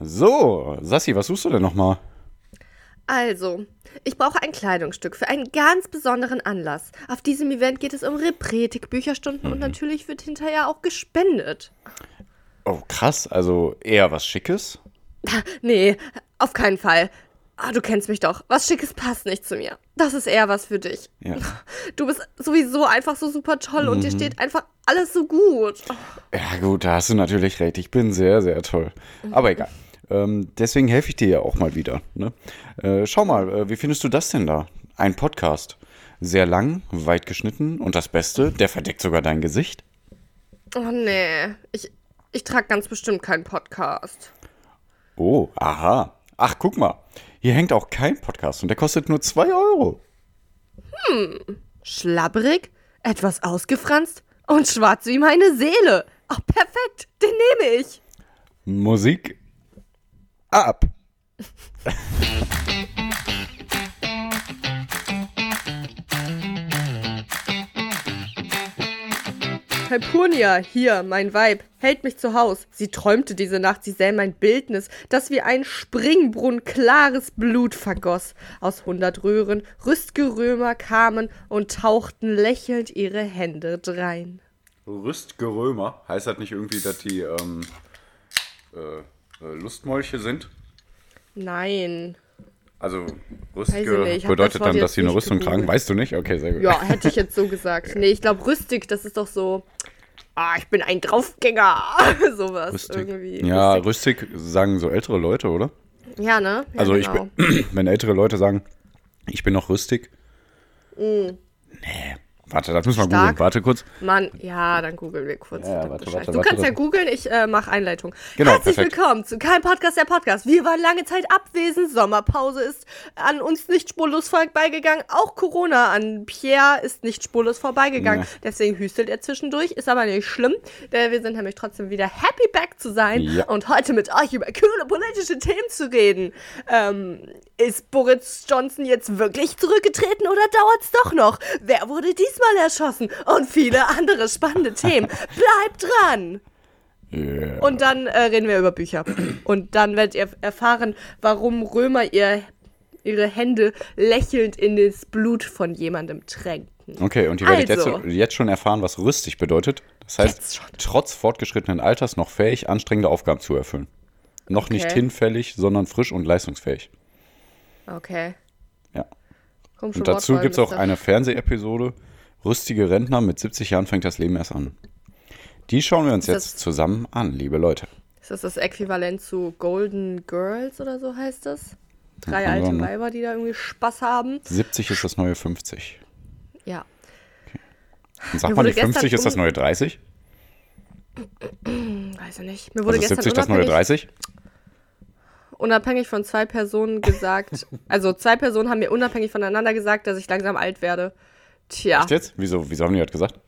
So, Sassi, was suchst du denn nochmal? Also, ich brauche ein Kleidungsstück für einen ganz besonderen Anlass. Auf diesem Event geht es um Repretik, Bücherstunden und natürlich wird hinterher auch gespendet. Oh, krass. Also eher was Schickes? Nee, auf keinen Fall. Ah, du kennst mich doch. Was Schickes passt nicht zu mir. Das ist eher was für dich. Ja. Du bist sowieso einfach so super toll und dir steht einfach alles so gut. Ja, gut, da hast du natürlich recht. Ich bin sehr, sehr toll. Aber egal. Ähm, deswegen helfe ich dir ja auch mal wieder. Ne? Äh, schau mal, äh, wie findest du das denn da? Ein Podcast. Sehr lang, weit geschnitten und das Beste, der verdeckt sogar dein Gesicht. Oh nee, ich, ich trage ganz bestimmt keinen Podcast. Oh, aha. Ach, guck mal. Hier hängt auch kein Podcast und der kostet nur 2 Euro. Schlabberig, etwas ausgefranst und schwarz wie meine Seele. Ach, perfekt, den nehme ich. Musik ab. Calpurnia, hier, mein Weib, hält mich zu Haus. Sie träumte diese Nacht, sie sähe mein Bildnis, das wie ein Springbrunnen klares Blut vergoss. Aus hundert Röhren Rüstgerömer kamen und tauchten lächelnd ihre Hände drein. Rüstgerömer. Heißt das nicht irgendwie, dass die ähm, äh, äh, Lustmolche sind? Nein. Also hab bedeutet das dann, dass sie eine Rüstung tragen. gegoogelt. Weißt du nicht? Okay, sehr gut. Ja, hätte ich jetzt so gesagt. Nee, ich glaube, rüstig, das ist doch so. Ah, ich bin ein Draufgänger. Sowas Rüstig. irgendwie. Ja, Rüstig. rüstig sagen so ältere Leute, oder? Ja, ne? Ja, also genau. ich bin, wenn ältere Leute sagen, ich bin noch rüstig. Nee. Warte, das müssen wir. Stark. googeln. Warte kurz. Mann, ja, dann googeln wir kurz. Ja, warte, warte, du warte, kannst ja googeln, ich äh, mache Einleitung. Genau, Herzlich perfekt. willkommen zu Kein Podcast, der Podcast. Wir waren lange Zeit abwesend, Sommerpause ist an uns nicht spurlos vorbeigegangen. Auch Corona an Pierre ist nicht spurlos vorbeigegangen. Ja. Deswegen hüstelt er zwischendurch, ist aber nicht schlimm. Denn wir sind nämlich trotzdem wieder happy back zu sein Ja. und heute mit euch über coole politische Themen zu reden. Ähm, ist Boris Johnson jetzt wirklich zurückgetreten oder dauert's doch noch? Wer wurde diesmal erschossen? Und viele andere spannende Themen. Bleibt dran! Yeah. Und dann äh, reden wir über Bücher. Und dann werdet ihr erfahren, warum Römer ihr, ihre Hände lächelnd in das Blut von jemandem tränken. Okay, und ihr werdet Also. jetzt, jetzt schon erfahren, was rüstig bedeutet. Das heißt, trotz fortgeschrittenen Alters noch fähig, anstrengende Aufgaben zu erfüllen. Noch nicht Okay. hinfällig, sondern frisch und leistungsfähig. Okay. Ja. Und dazu gibt es auch eine Fernseh-Episode. Rüstige Rentner mit 70 Jahren fängt das Leben erst an. Die schauen wir uns Ist jetzt das- zusammen an, liebe Leute. Ist das das Äquivalent zu Golden Girls oder so heißt das? Drei alte ne? Weiber, die da irgendwie Spaß haben. 70 ist das neue 50. Ja. Und sagt man nicht 50 gestern ist das neue 30? Weiß ich nicht. Mir wurde Also gestern 70 das neue unabhängig, 30? unabhängig von zwei Personen gesagt, also zwei Personen haben mir unabhängig voneinander gesagt, dass ich langsam alt werde. Tja, Echt jetzt? Wieso, wieso haben die das gesagt?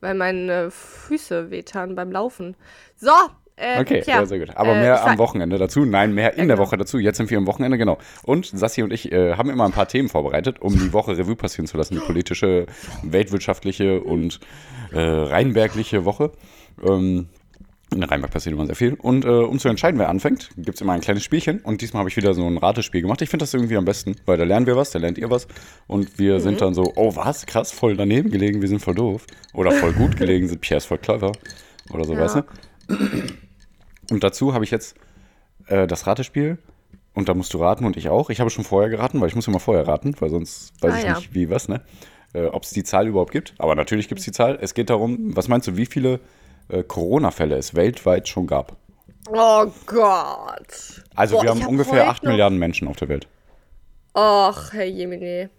weil meine Füße wehtan beim Laufen. So, äh, Okay, Pierre, ja, sehr gut. Aber äh, mehr am Wochenende dazu. Nein, mehr in der genau. Woche dazu. Jetzt sind wir am Wochenende, genau. Und Sassi und ich äh, haben immer ein paar Themen vorbereitet, um die Woche Revue passieren zu lassen. Die politische, weltwirtschaftliche und äh, rheinbergliche Woche. Ähm, in Rheinberg passiert immer sehr viel. Und äh, um zu entscheiden, wer anfängt, gibt es immer ein kleines Spielchen. Und diesmal habe ich wieder so ein Ratespiel gemacht. Ich finde das irgendwie am besten, weil da lernen wir was, da lernt ihr was. Und wir Mhm. sind dann so, oh was, krass, voll daneben gelegen, wir sind voll doof. Oder voll gut gelegen, sind Pierre ist voll clever. Oder so, Ja. weißt du? Und dazu habe ich jetzt äh, das Ratespiel. Und da musst du raten und ich auch. Ich habe schon vorher geraten, weil ich muss immer vorher raten, weil sonst weiß Ah, ich ja. nicht, wie was, ne? Äh, Ob es die Zahl überhaupt gibt. Aber natürlich gibt es die Zahl. Es geht darum, was meinst du, wie viele äh, Corona-Fälle es weltweit schon gab? Oh Gott. Also Boah, wir haben hab ungefähr heute 8 noch- Milliarden Menschen auf der Welt. Och, Herr Jemine.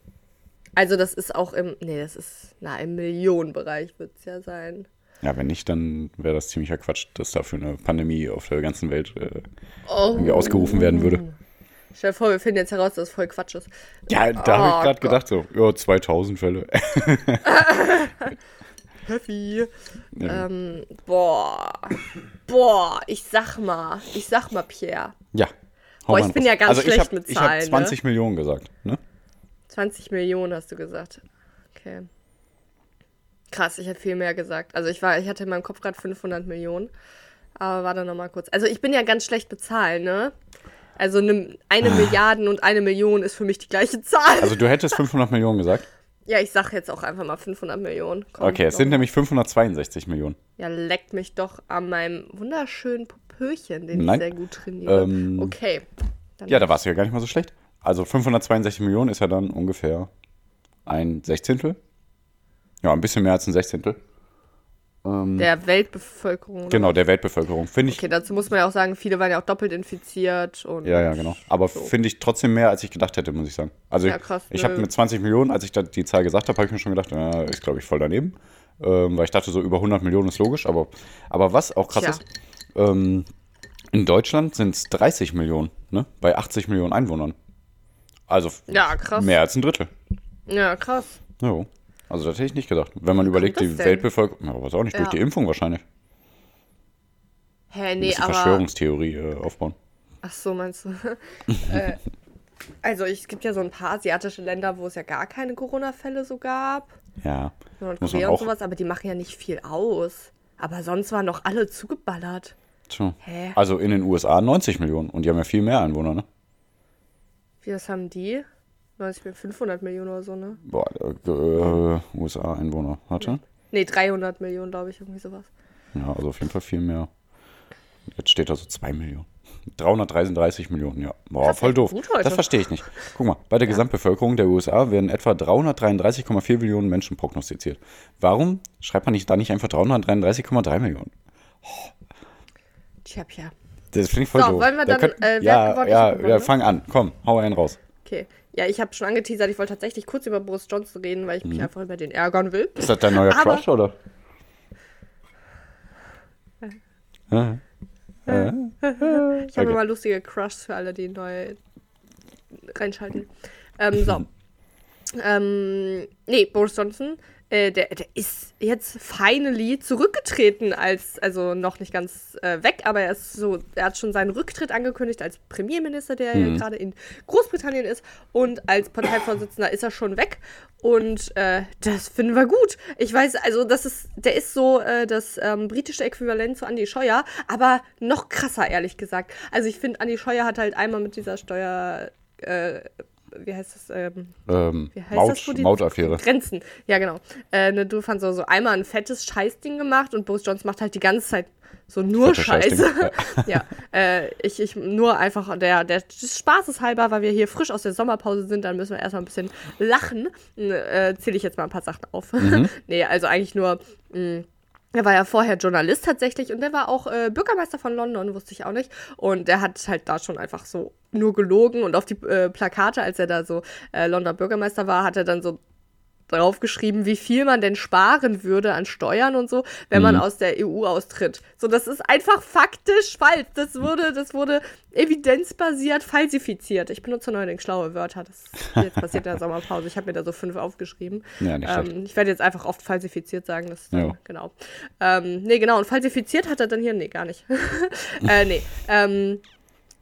Also das ist auch im, nee, das ist, na, im Millionenbereich wird es ja sein. Ja, wenn nicht, dann wäre das ziemlicher Quatsch, dass dafür eine Pandemie auf der ganzen Welt äh, Oh. irgendwie ausgerufen werden würde. Stell dir vor, wir finden jetzt heraus, dass es voll Quatsch ist. Ja, da habe Oh ich gerade gedacht so, ja, 2000 Fälle. Heavy. Ähm, boah. Boah, ich sag mal, ich sag mal, Pierre. ja. hau Boah, ich bin raus. ja ganz also schlecht hab, mit Ich habe Zahlen, 20 Millionen gesagt, ne? 20 Millionen hast du gesagt. Okay. Krass, ich hätte viel mehr gesagt. Also ich war, ich hatte in meinem Kopf gerade 500 Millionen. Aber warte noch mal kurz. Also ich bin ja ganz schlecht bezahlt, ne? Also ne, eine Milliarden und eine Million ist für mich die gleiche Zahl. Also du hättest 500 Millionen gesagt? Ja, ich sag jetzt auch einfach mal 500 Millionen. Komm, Okay, es sind nämlich 562 Millionen. Ja, leckt mich doch an meinem wunderschönen Popöchen, den Nein. ich sehr gut trainiere. Ähm, okay. Ja, da warst du ja gar nicht mal so schlecht. Also 562 Millionen ist ja dann ungefähr ein Sechzehntel. Ja, ein bisschen mehr als ein Sechzehntel. Der Weltbevölkerung. oder? Genau, der Weltbevölkerung. Finde ich. Okay, dazu muss man ja auch sagen, viele waren ja auch doppelt infiziert und Ja, ja, genau. Aber finde ich trotzdem mehr, als ich gedacht hätte, muss ich sagen. Also Ja, krass, ich habe mit 20 Millionen, als ich da die Zahl gesagt habe, habe ich mir schon gedacht, ja, ist glaube ich voll daneben. Ähm, weil ich dachte, so über 100 Millionen ist logisch. Aber, aber was auch krass Tja. ist, ähm, in Deutschland sind es 30 Millionen, ne? Bei 80 Millionen Einwohnern. Also Ja, krass. mehr als ein Drittel. Ja, krass. Jo. Also das hätte ich nicht gedacht. Wenn man überlegt, das die? Weltbevölkerung, ja, weiß auch nicht, durch Ja. die Impfung wahrscheinlich. Hä, nee, aber. Verschwörungstheorie äh, aufbauen. Ach so, meinst du? äh, also, es gibt ja so ein paar asiatische Länder, wo es ja gar keine Corona-Fälle so gab. Ja. Muss man Nordkorea und auch. sowas, aber die machen ja nicht viel aus. Aber sonst waren doch alle zugeballert. Tja. Hä? Also in den USA 90 Millionen und die haben ja viel mehr Einwohner, ne? Wie das haben die? 90 Millionen, 500 Millionen oder so, ne? Boah, äh, USA-Einwohner. Warte. Nee, 300 Millionen, glaube ich, irgendwie sowas. Ja, also auf jeden Fall viel mehr. Jetzt steht da so 2 Millionen. 333 Millionen, ja. Boah, Krass, voll ja, doof. Das verstehe ich nicht. Guck mal, bei der Gesamtbevölkerung der USA werden etwa 333,4 Millionen Menschen prognostiziert. Warum schreibt man nicht da nicht einfach 333,3 Millionen? Tja, tja. Das finde ich voll So, doof. wollen wir Da dann, könnt- äh, ja, gewonnen? Ich ja, gewonnen, ja, ne? fang an. Komm, hau einen raus. Okay. Ja, ich habe schon angeteasert, ich wollte tatsächlich kurz über Boris Johnson reden, weil ich Mhm. mich einfach über den ärgern will. Ist das dein neuer Aber- Crush, oder? Ja. Ich habe Okay. immer lustige Crushs für alle, die neu reinschalten. Ähm, so. ähm, nee, Boris Johnson, äh, der, der ist jetzt finally zurückgetreten als, also noch nicht ganz äh, weg, aber er ist so, er hat schon seinen Rücktritt angekündigt als Premierminister, der ja gerade in Großbritannien ist und als Parteivorsitzender ist er schon weg und äh, das finden wir gut. Ich weiß, also das ist, der ist so äh, das ähm, britische Äquivalent zu Andy Scheuer, aber noch krasser, ehrlich gesagt. Also ich finde, Andy Scheuer hat halt einmal mit dieser Steuer, äh, wie heißt das, ähm, Ähm, wie heißt Maut, das, wo die Mautaffäre. Grenzen, ja genau. Äh, ne, du fandst so, so einmal ein fettes Scheißding gemacht und Boris Johnson macht halt die ganze Zeit so nur Fette Scheiße. Ja, äh, ich, ich nur einfach der, der Spaßes halber, weil wir hier frisch aus der Sommerpause sind, dann müssen wir erstmal ein bisschen lachen. Äh, Zähle ich jetzt mal ein paar Sachen auf. Mhm. nee, also eigentlich nur. Mh, er war ja vorher Journalist tatsächlich und der war auch äh, Bürgermeister von London, wusste ich auch nicht. Und der hat halt da schon einfach so nur gelogen und auf die äh, Plakate, als er da so äh, Londoner Bürgermeister war, hat er dann so draufgeschrieben, wie viel man denn sparen würde an Steuern und so, wenn man aus der EU austritt. So, das ist einfach faktisch falsch. Das wurde, das wurde evidenzbasiert falsifiziert. Ich benutze neuerdings schlaue Wörter. Das jetzt passiert in der Sommerpause. Ich habe mir da so fünf aufgeschrieben. Ja, ähm, ich werde jetzt einfach oft falsifiziert sagen. Das dann, Ja. genau. Ähm, nee, genau. Und falsifiziert hat er dann hier, nee, gar nicht. äh, nee. Ähm,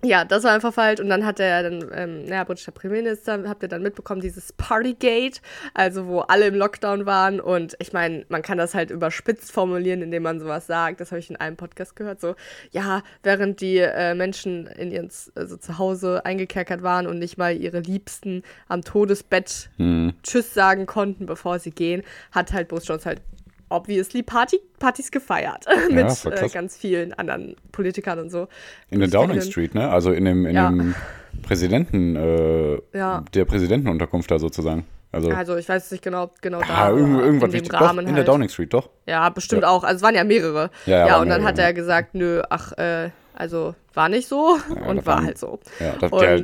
ja, das war einfach falsch. Und dann hat er dann, ähm, naja, britischer Premierminister, habt ihr dann mitbekommen, dieses Partygate, also wo alle im Lockdown waren. Und ich meine, man kann das halt überspitzt formulieren, indem man sowas sagt. Das habe ich in einem Podcast gehört. So, ja, während die äh, Menschen in ihren also zu Hause eingekerkert waren und nicht mal ihre Liebsten am Todesbett Hm. Tschüss sagen konnten, bevor sie gehen, hat halt Boris Johnson halt obviously Party, Partys gefeiert. mit voll äh, ganz vielen anderen Politikern und so. In der Downing Street, ne? Also in dem, in Ja. dem Präsidenten, äh, Ja. der Präsidentenunterkunft da sozusagen. Also, Also ich weiß nicht genau, genau da. ah, irgend, aber irgendwas in dem wichtig. Rahmen Doch, in der halt. Downing Street, doch. Ja, bestimmt Ja. auch. Also es waren ja mehrere. Ja, ja, Ja, und dann mehrere, hat er ja. gesagt, nö, ach, äh, also war nicht so und das war waren- halt so. Ja, das, und der,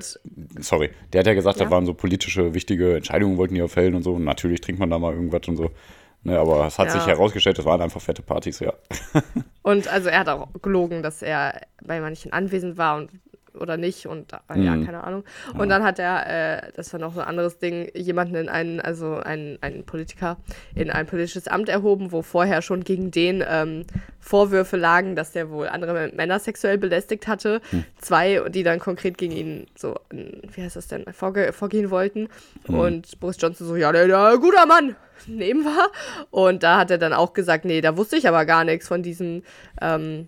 sorry, der hat ja gesagt, Ja. das waren so politische, wichtige Entscheidungen, wollten die auch fällen und so. Und natürlich trinkt man da mal irgendwas und so. Ne, aber es hat Ja. sich herausgestellt, das waren einfach fette Partys, ja. Und also er hat auch gelogen, dass er bei manchen anwesend war und oder nicht und ja, Mhm. keine Ahnung. Und dann hat er, äh, das war noch so ein anderes Ding, jemanden in einen, also einen, einen Politiker in ein politisches Amt erhoben, wo vorher schon gegen den ähm, Vorwürfe lagen, dass der wohl andere Männer sexuell belästigt hatte. Hm. Zwei, die dann konkret gegen ihn so, wie heißt das denn, vorge vorgehen wollten. Hm. Und Boris Johnson so, ja, der, der guter Mann, nehmen wir. Und da hat er dann auch gesagt, nee, da wusste ich aber gar nichts von diesem ähm,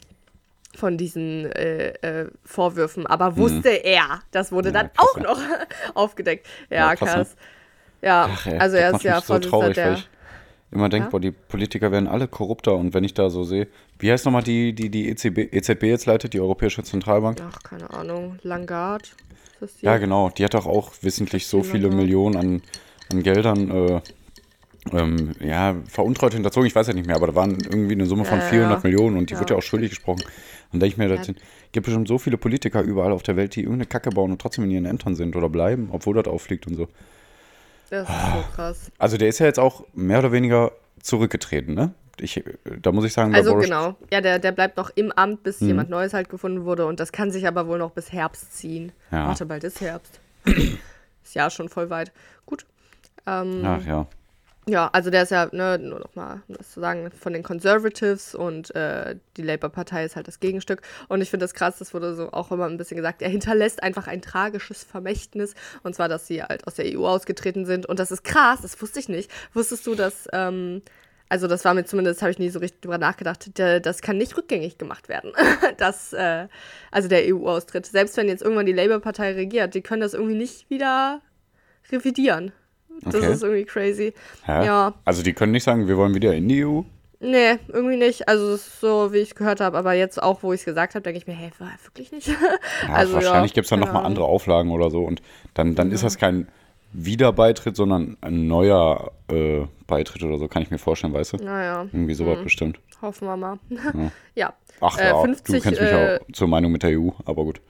von diesen äh, äh, Vorwürfen, aber wusste er. Das wurde Mhm. Ja, dann krass, auch ja. noch aufgedeckt. Ja, Ja, krass, krass. Ja, Ach, ey, also er ist ja so traurig, der. weil ich immer denke, boah, die Politiker werden alle korrupter und wenn ich da so sehe, wie heißt nochmal die, die die EZB, EZB jetzt leitet, die Europäische Zentralbank? Ach, keine Ahnung. Langard. Ja, genau, die hat doch auch wissentlich so viele lange? Millionen an, an Geldern äh, ähm, ja, veruntreut hinterzogen, ich weiß ja nicht mehr, aber da waren irgendwie eine Summe von ja, 400 ja. Millionen und die Ja. wird ja auch schuldig gesprochen. Und denke ich mir, das sind, gibt bestimmt so viele Politiker überall auf der Welt, die irgendeine Kacke bauen und trotzdem in ihren Ämtern sind oder bleiben, obwohl das auffliegt und so. Das ist so krass. Also der ist ja jetzt auch mehr oder weniger zurückgetreten, ne? Ich, da muss ich sagen, Also Boris- genau. Ja, der, der bleibt noch im Amt, bis Mhm. jemand Neues halt gefunden wurde. Und das kann sich aber wohl noch bis Herbst ziehen. Ja. Warte, bald ist Herbst. ist ja schon voll weit. Gut. Ähm, Ach ja. Ja, also der ist ja, ne, nur noch mal, um das zu sagen, von den Conservatives und äh, die Labour-Partei ist halt das Gegenstück. Und ich finde das krass, das wurde so auch immer ein bisschen gesagt, er hinterlässt einfach ein tragisches Vermächtnis. Und zwar, dass sie halt aus der EU ausgetreten sind. Und das ist krass, das wusste ich nicht. Wusstest du, dass, ähm, also das war mir zumindest, habe ich nie so richtig drüber nachgedacht, das kann nicht rückgängig gemacht werden. das, äh, also der EU-Austritt. Selbst wenn jetzt irgendwann die Labour-Partei regiert, die können das irgendwie nicht wieder revidieren. Das Okay. ist irgendwie crazy. Hä? Ja. Also die können nicht sagen, wir wollen wieder in die EU. Nee, irgendwie nicht. Also so, wie ich gehört habe. Aber jetzt auch, wo ich es gesagt habe, denke ich mir, hey, war wirklich nicht. Ja, also, wahrscheinlich ja, gibt es dann nochmal andere Auflagen oder so. Und dann, dann ist das kein Wiederbeitritt, sondern ein neuer äh, Beitritt oder so, kann ich mir vorstellen, weißt du? Naja, Irgendwie sowas bestimmt. hoffen wir mal. ja. Ach Äh, ja, 50, du kennst mich äh, auch zur Meinung mit der EU, aber gut.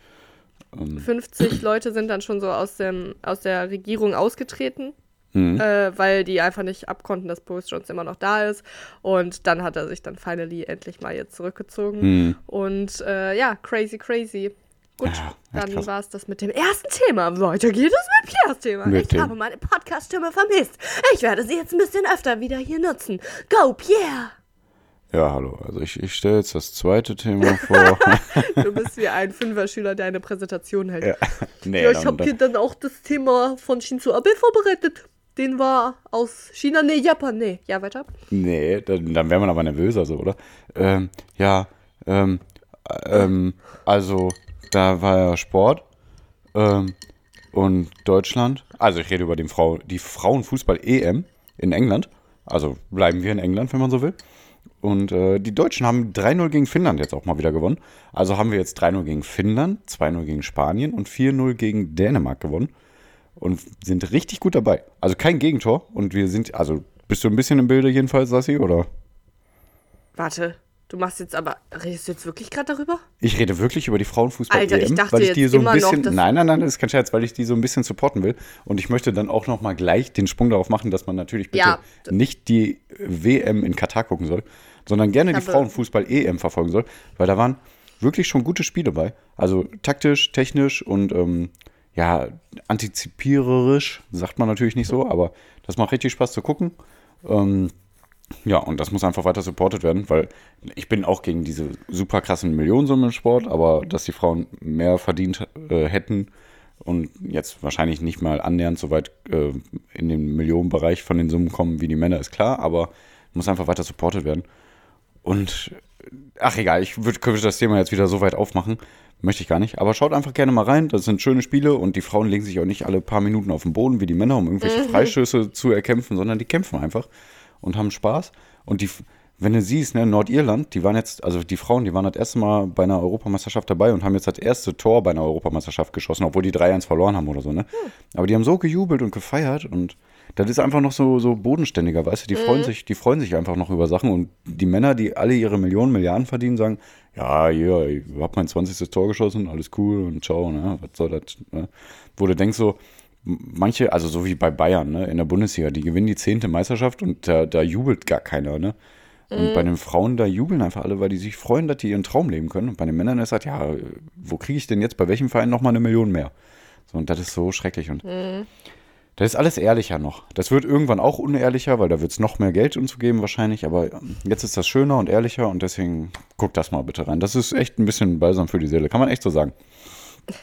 50 Leute sind dann schon so aus, dem, aus der Regierung ausgetreten. Mhm. Äh, weil die einfach nicht abkonnten, dass Boris Johnson immer noch da ist. Und dann hat er sich dann finally endlich mal jetzt zurückgezogen. Mhm. Und äh, ja, crazy, crazy. Gut, Ja, dann war es das mit dem ersten Thema. Weiter geht es mit Piers Thema. Mit ich dem- habe meine Podcast-Stimme vermisst. Ich werde sie jetzt ein bisschen öfter wieder hier nutzen. Go, Pierre! Ja, hallo. Also ich, ich stelle jetzt das zweite Thema vor. Du bist wie ein Fünfer-Schüler, der eine Präsentation hält. ja. Nee, Ja, ich habe dann- hier dann auch das Thema von Shinzo Abe vorbereitet. Den war aus China, nee, Japan, nee. Ja, weiter. Nee, dann, dann wäre man aber nervöser so, oder? Ähm, ja, ähm, ähm, also da war ja Sport ähm, und Deutschland. Also ich rede über den Frau, die Frauenfußball-EM in England. Also bleiben wir in England, wenn man so will. Und äh, die Deutschen haben 3-0 gegen Finnland jetzt auch mal wieder gewonnen. Also haben wir jetzt 3-0 gegen Finnland, 2-0 gegen Spanien und 4-0 gegen Dänemark gewonnen. Und sind richtig gut dabei. Also kein Gegentor. Und wir sind, also bist du ein bisschen im Bilde jedenfalls, Sassi, oder? Warte, du machst jetzt aber, redest du jetzt wirklich gerade darüber? Ich rede wirklich über die Frauenfußball Alter, ich EM, dachte weil ich die so ein noch, bisschen. dass- nein, nein, nein, das ist kein Scherz, weil ich die so ein bisschen supporten will. Und ich möchte dann auch noch mal gleich den Sprung darauf machen, dass man natürlich bitte Ja. nicht die WM in Katar gucken soll, sondern gerne die Frauenfußball EM verfolgen soll, weil da waren wirklich schon gute Spiele bei. Also taktisch, technisch und ähm, ja, antizipiererisch, sagt man natürlich nicht so, aber das macht richtig Spaß zu gucken. Ähm, ja, und das muss einfach weiter supportet werden, weil ich bin auch gegen diese super krassen Millionensummen im Sport, aber dass die Frauen mehr verdient äh, hätten und jetzt wahrscheinlich nicht mal annähernd so weit äh, in den Millionenbereich von den Summen kommen wie die Männer, ist klar, aber muss einfach weiter supportet werden. Und ach egal, ich würde das Thema jetzt wieder so weit aufmachen. Möchte ich gar nicht. Aber schaut einfach gerne mal rein. Das sind schöne Spiele und die Frauen legen sich auch nicht alle paar Minuten auf den Boden wie die Männer, um irgendwelche Freistöße zu erkämpfen, sondern die kämpfen einfach und haben Spaß. Und die, wenn du siehst, ne, Nordirland, die waren jetzt, also die Frauen, die waren das erste Mal bei einer Europameisterschaft dabei und haben jetzt das erste Tor bei einer Europameisterschaft geschossen, obwohl die 3-1 verloren haben oder so, ne? Aber die haben so gejubelt und gefeiert und das ist einfach noch so, so bodenständiger, weißt du? Die freuen sich, die freuen sich einfach noch über Sachen und die Männer, die alle ihre Millionen, Milliarden verdienen, sagen, ja, hier, ich hab mein 20. Tor geschossen, alles cool und ciao, ne? Was soll das, ne? Wo du denkst so, manche, also so wie bei Bayern, ne, in der Bundesliga, die gewinnen die zehnte Meisterschaft und da, da jubelt gar keiner, ne? Und bei den Frauen, da jubeln einfach alle, weil die sich freuen, dass die ihren Traum leben können. Und bei den Männern ist halt, ja, wo kriege ich denn jetzt bei welchem Verein nochmal eine Million mehr? So, und das ist so schrecklich. Und das ist alles ehrlicher noch. Das wird irgendwann auch unehrlicher, weil da wird es noch mehr Geld uns geben wahrscheinlich. Aber ähm, jetzt ist das schöner und ehrlicher und deswegen guckt das mal bitte rein. Das ist echt ein bisschen balsam für die Seele, kann man echt so sagen.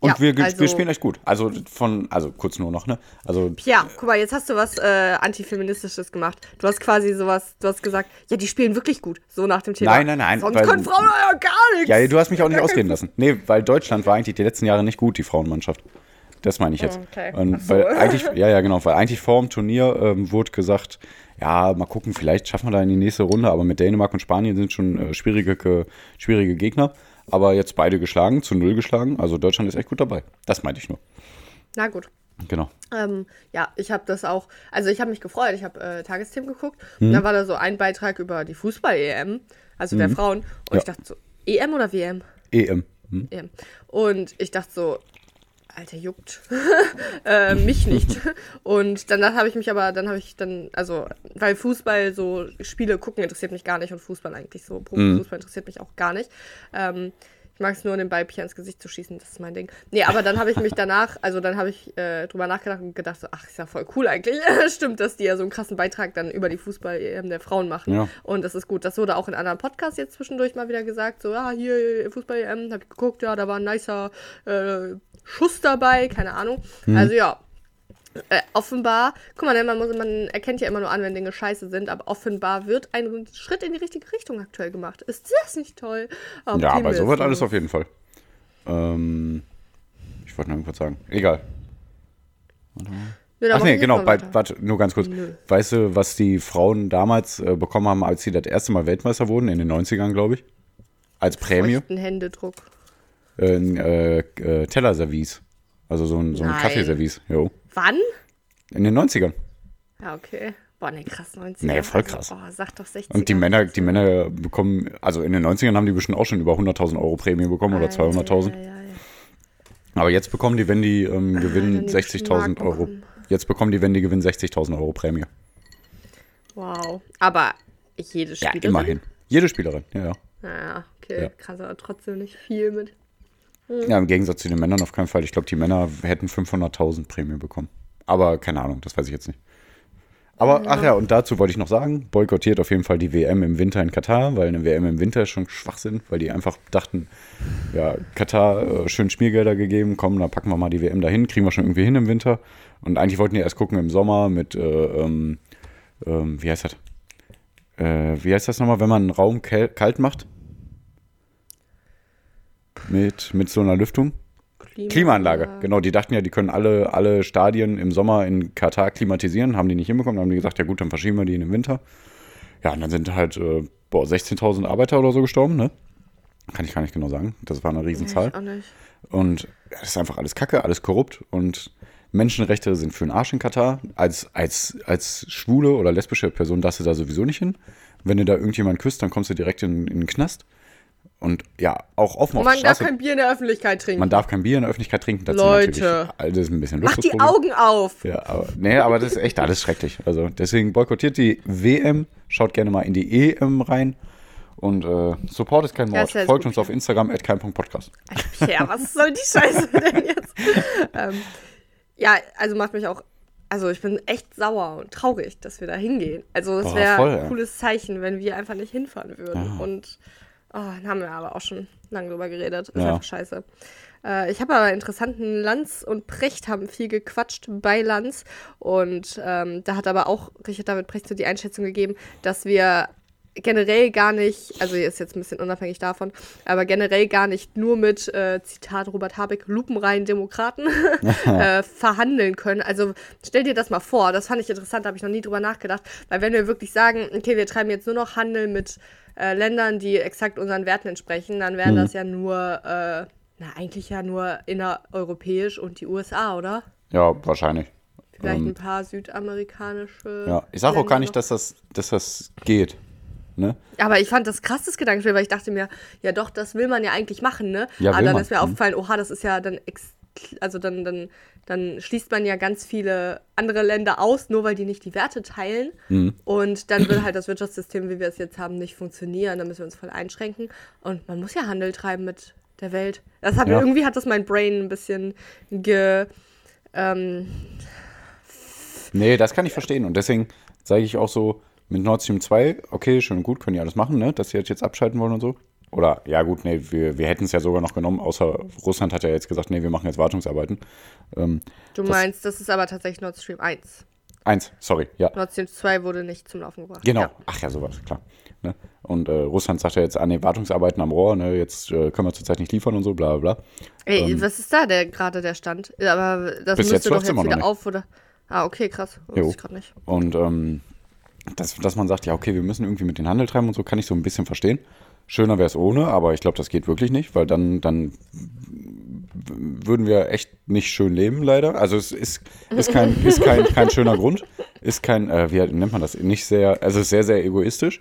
Und Ja, wir, also- wir spielen echt gut. Also von, also kurz nur noch, ne? Also Ja, guck mal, jetzt hast du was äh, Antifeministisches gemacht. Du hast quasi sowas, du hast gesagt, ja, die spielen wirklich gut. So nach dem Thema. Nein, nein, nein, Sonst weil- können Frauen ja gar nichts. Ja, du hast mich auch nicht ausreden lassen. Nee, weil Deutschland war eigentlich die letzten Jahre nicht gut, die Frauenmannschaft. Das meine ich jetzt. Okay. Und so. weil eigentlich, ja, ja, genau, weil eigentlich vor dem Turnier ähm, wurde gesagt, ja, mal gucken, vielleicht schaffen wir da in die nächste Runde, aber mit Dänemark und Spanien sind schon äh, schwierige, ge- schwierige Gegner. Aber jetzt beide geschlagen, zu null geschlagen. Also Deutschland ist echt gut dabei. Das meinte ich nur. Na gut. Genau. Ähm, ja, ich habe das auch, also ich habe mich gefreut, ich habe äh, Tagesthemen geguckt Mhm. und da war da so ein Beitrag über die Fußball-EM, also der Frauen. Und Ja. ich dachte so, EM oder WM? EM. Hm? EM. Und ich dachte so, Alter, juckt. äh, mich nicht. Und dann habe ich mich aber, dann habe ich dann, also, weil Fußball so Spiele gucken interessiert mich gar nicht und Fußball eigentlich so, Profifußball interessiert mich auch gar nicht. Ähm, ich mag es nur, den Ball Pierre ins Gesicht zu schießen, das ist mein Ding. Nee, aber dann habe ich mich danach, also dann habe ich äh, drüber nachgedacht und gedacht, so, ach, ist ja voll cool eigentlich. Stimmt, dass die ja so einen krassen Beitrag dann über die Fußball-EM der Frauen machen. Ja. Und das ist gut. Das wurde auch in anderen Podcasts jetzt zwischendurch mal wieder gesagt. So, ja, hier Fußball-EM, hab ich geguckt, ja, da war ein nicer äh, Schuss dabei, keine Ahnung. Also ja. Äh, offenbar, guck mal, ne, man, muss, man erkennt ja immer nur an, wenn Dinge scheiße sind, aber offenbar wird ein Schritt in die richtige Richtung aktuell gemacht. Ist das nicht toll? Ja, aber so wird alles auf jeden Fall. Ähm, ich wollte noch irgendwas sagen. Egal. Dann Ach nee, genau, bei, warte, nur ganz kurz. Nö. Weißt du, was die Frauen damals äh, bekommen haben, als sie das erste Mal Weltmeister wurden, in den 90ern, glaube ich? Als Prämie? Feuchten Händedruck. Ein äh, äh, Tellerservice. Also so ein, so ein Nein. Kaffeeservice. Jo. Wann? In den 90ern. Ja, okay. Boah, ne, krass, 90. Nee, voll krass. Oh, sag doch 60. Und die Männer, die Männer bekommen, also in den 90ern haben die bestimmt auch schon über 100.000 Euro Prämie bekommen oder 200.000. Ja, ja, ja. Aber jetzt bekommen die, wenn die ähm, gewinnen, wenn die 60.000 Mark Euro. bekommen. Jetzt bekommen die, wenn die gewinnen, 60.000 Euro Prämie. Wow. Aber jede Ja, Spielerin? immerhin. Jede Spielerin, ja, ja. Naja, okay, Ja. krass, aber trotzdem nicht viel mit. Ja, im Gegensatz zu den Männern auf keinen Fall. Ich glaube, die Männer hätten 500.000 Prämie bekommen. Aber keine Ahnung, das weiß ich jetzt nicht. Aber, ach ja, und dazu wollte ich noch sagen, boykottiert auf jeden Fall die WM im Winter in Katar, weil eine WM im Winter ist schon Schwachsinn, weil die einfach dachten, ja, Katar, äh, schön Spielgelder gegeben, komm, da packen wir mal die WM dahin, kriegen wir schon irgendwie hin im Winter. Und eigentlich wollten die erst gucken im Sommer mit, äh, ähm, ähm, wie heißt das? Äh, wie heißt das nochmal, wenn man einen Raum kalt macht? Mit, mit so einer Lüftung? Klimaanlage, genau. Die dachten ja, die können alle, alle Stadien im Sommer in Katar klimatisieren. Haben die nicht hinbekommen. Dann haben die gesagt, ja gut, dann verschieben wir die in den Winter. Ja, und dann sind halt äh, boah, 16.000 Arbeiter oder so gestorben, ne? Kann ich gar nicht genau sagen. Das war eine Riesenzahl. Nicht. Und das ist einfach alles Kacke, alles korrupt. Und Menschenrechte sind für den Arsch in Katar. Als, als, als schwule oder lesbische Person darfst du da sowieso nicht hin. Wenn du da irgendjemand küsst, dann kommst du direkt in, in den Knast. Und ja, auch offen Und auf man darf kein Bier in der Öffentlichkeit trinken. Man darf kein Bier in der Öffentlichkeit trinken. Das Leute. Natürlich, das ist ein bisschen Mach die. Augen auf. Ja, aber, nee, aber das ist echt alles schrecklich. Also deswegen boykottiert die WM, schaut gerne mal in die EM rein und äh, Support ist kein Mord. ja Folgt uns auf Instagram at kein.podcast. Ja, was soll die Scheiße denn jetzt? ähm, ja, also macht mich auch. Also ich bin echt sauer und traurig, dass wir da hingehen. Also es wäre ein cooles Zeichen, wenn wir einfach nicht hinfahren würden. Ja. Und oh, haben wir aber auch schon lange drüber geredet. Ist Ja. einfach scheiße. Äh, ich habe aber interessanten Lanz und Precht haben viel gequatscht bei Lanz. Und ähm, da hat aber auch Richard David Precht so die Einschätzung gegeben, dass wir generell gar nicht, also ist jetzt ein bisschen unabhängig davon, aber generell gar nicht nur mit, äh, Zitat Robert Habeck, lupenreinen Demokraten äh, verhandeln können. Also stell dir das mal vor, das fand ich interessant, da habe ich noch nie drüber nachgedacht, weil wenn wir wirklich sagen, okay, wir treiben jetzt nur noch Handel mit äh, Ländern, die exakt unseren Werten entsprechen, dann wären das ja nur, äh, na eigentlich ja nur innereuropäisch und die USA, oder? Ja, wahrscheinlich. Vielleicht ein paar südamerikanische. Ja, ich sage auch gar nicht, dass das, dass das geht. Ne? Aber ich fand das krass, das Gedankenspiel, weil ich dachte mir, ja doch, das will man ja eigentlich machen, ne? Ja, Aber dann man. ist mir Mhm. aufgefallen, oha, das ist ja dann, also dann, dann, dann schließt man ja ganz viele andere Länder aus, nur weil die nicht die Werte teilen. Mhm. Und dann will halt das Wirtschaftssystem, wie wir es jetzt haben, nicht funktionieren. Dann müssen wir uns voll einschränken. Und man muss ja Handel treiben mit der Welt. Das hat Ja. irgendwie hat das mein Brain ein bisschen ge. Ähm, Nee, das kann ich verstehen. Und deswegen sage ich auch so, mit Nord Stream 2, okay, schön und gut, können die alles machen, ne? dass sie jetzt, jetzt abschalten wollen und so. Oder, ja gut, nee, wir, wir hätten es ja sogar noch genommen, außer Russland hat ja jetzt gesagt, nee, wir machen jetzt Wartungsarbeiten. Ähm, Du Das- meinst, das ist aber tatsächlich Nord Stream 1. eins, sorry, ja. Nord Stream 2 wurde nicht zum Laufen gebracht. Genau. Ja. Ach ja, sowas, klar. Ne? Und äh, Russland sagt ja jetzt, ah nee, Wartungsarbeiten am Rohr, ne, jetzt äh, können wir zurzeit nicht liefern und so, bla bla bla. Ey, was ist da der gerade der Stand? Aber das Ähm, Bis jetzt müsste doch jetzt wieder auf, oder? Ah, okay, krass. Wusste ich gerade nicht. Und ähm, dass, dass man sagt, ja, okay, wir müssen irgendwie mit den Handel treiben und so, kann ich so ein bisschen verstehen. Schöner wäre es ohne, aber ich glaube, das geht wirklich nicht, weil dann, dann würden wir echt nicht schön leben, leider. Also es ist, ist, kein, ist kein, kein schöner Grund. Ist kein, äh, wie nennt man das? Nicht sehr, also sehr, sehr egoistisch.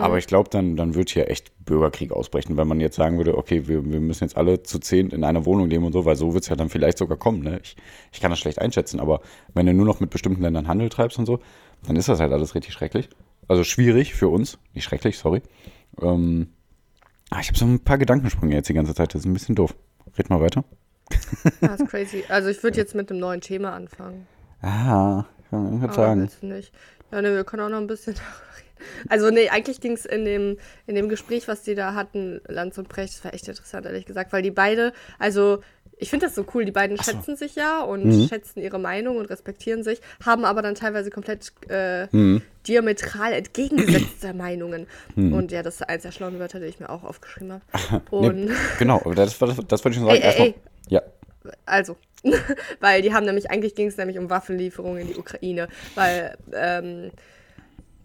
Aber ich glaube, dann, dann wird hier echt Bürgerkrieg ausbrechen, wenn man jetzt sagen würde, okay, wir, wir müssen jetzt alle zu zehn in einer Wohnung leben und so, weil so wird es ja dann vielleicht sogar kommen. Ne? Ich, ich kann das schlecht einschätzen, aber wenn du nur noch mit bestimmten Ländern Handel treibst und so, dann ist das halt alles richtig schrecklich. Also schwierig für uns. Nicht schrecklich, sorry. Ähm, ah, ich habe so ein paar Gedankensprünge jetzt die ganze Zeit. Das ist ein bisschen doof. Red mal weiter. Das ist crazy. Also ich würde jetzt mit einem neuen Thema anfangen. Ah, ich kann irgendwas Aber sagen. willst du nicht. Ja, ne, wir können auch noch ein bisschen darüber reden. Also, nee, eigentlich ging es in dem, in dem Gespräch, was die da hatten, Lanz und Precht, das war echt interessant, ehrlich gesagt, weil die beide, also ich finde das so cool, die beiden so. schätzen sich ja und Mhm. schätzen ihre Meinung und respektieren sich, haben aber dann teilweise komplett äh, Mhm. diametral entgegengesetzte Meinungen. Und ja, das ist eins der schlauen Wörter, die ich mir auch aufgeschrieben habe. Und Nee, genau, aber das, das, das wollte ich schon sagen. Ey, ey, Erstmal- ey. Ja, also, weil die haben nämlich, eigentlich ging es nämlich um Waffenlieferungen in die Ukraine, weil ähm,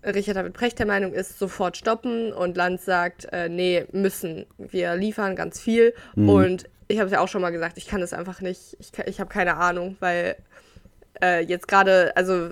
Richard David Precht der Meinung ist, sofort stoppen und Land sagt, äh, nee, müssen, wir liefern ganz viel und ich habe es ja auch schon mal gesagt, ich kann es einfach nicht, ich, ich habe keine Ahnung, weil äh, jetzt gerade, also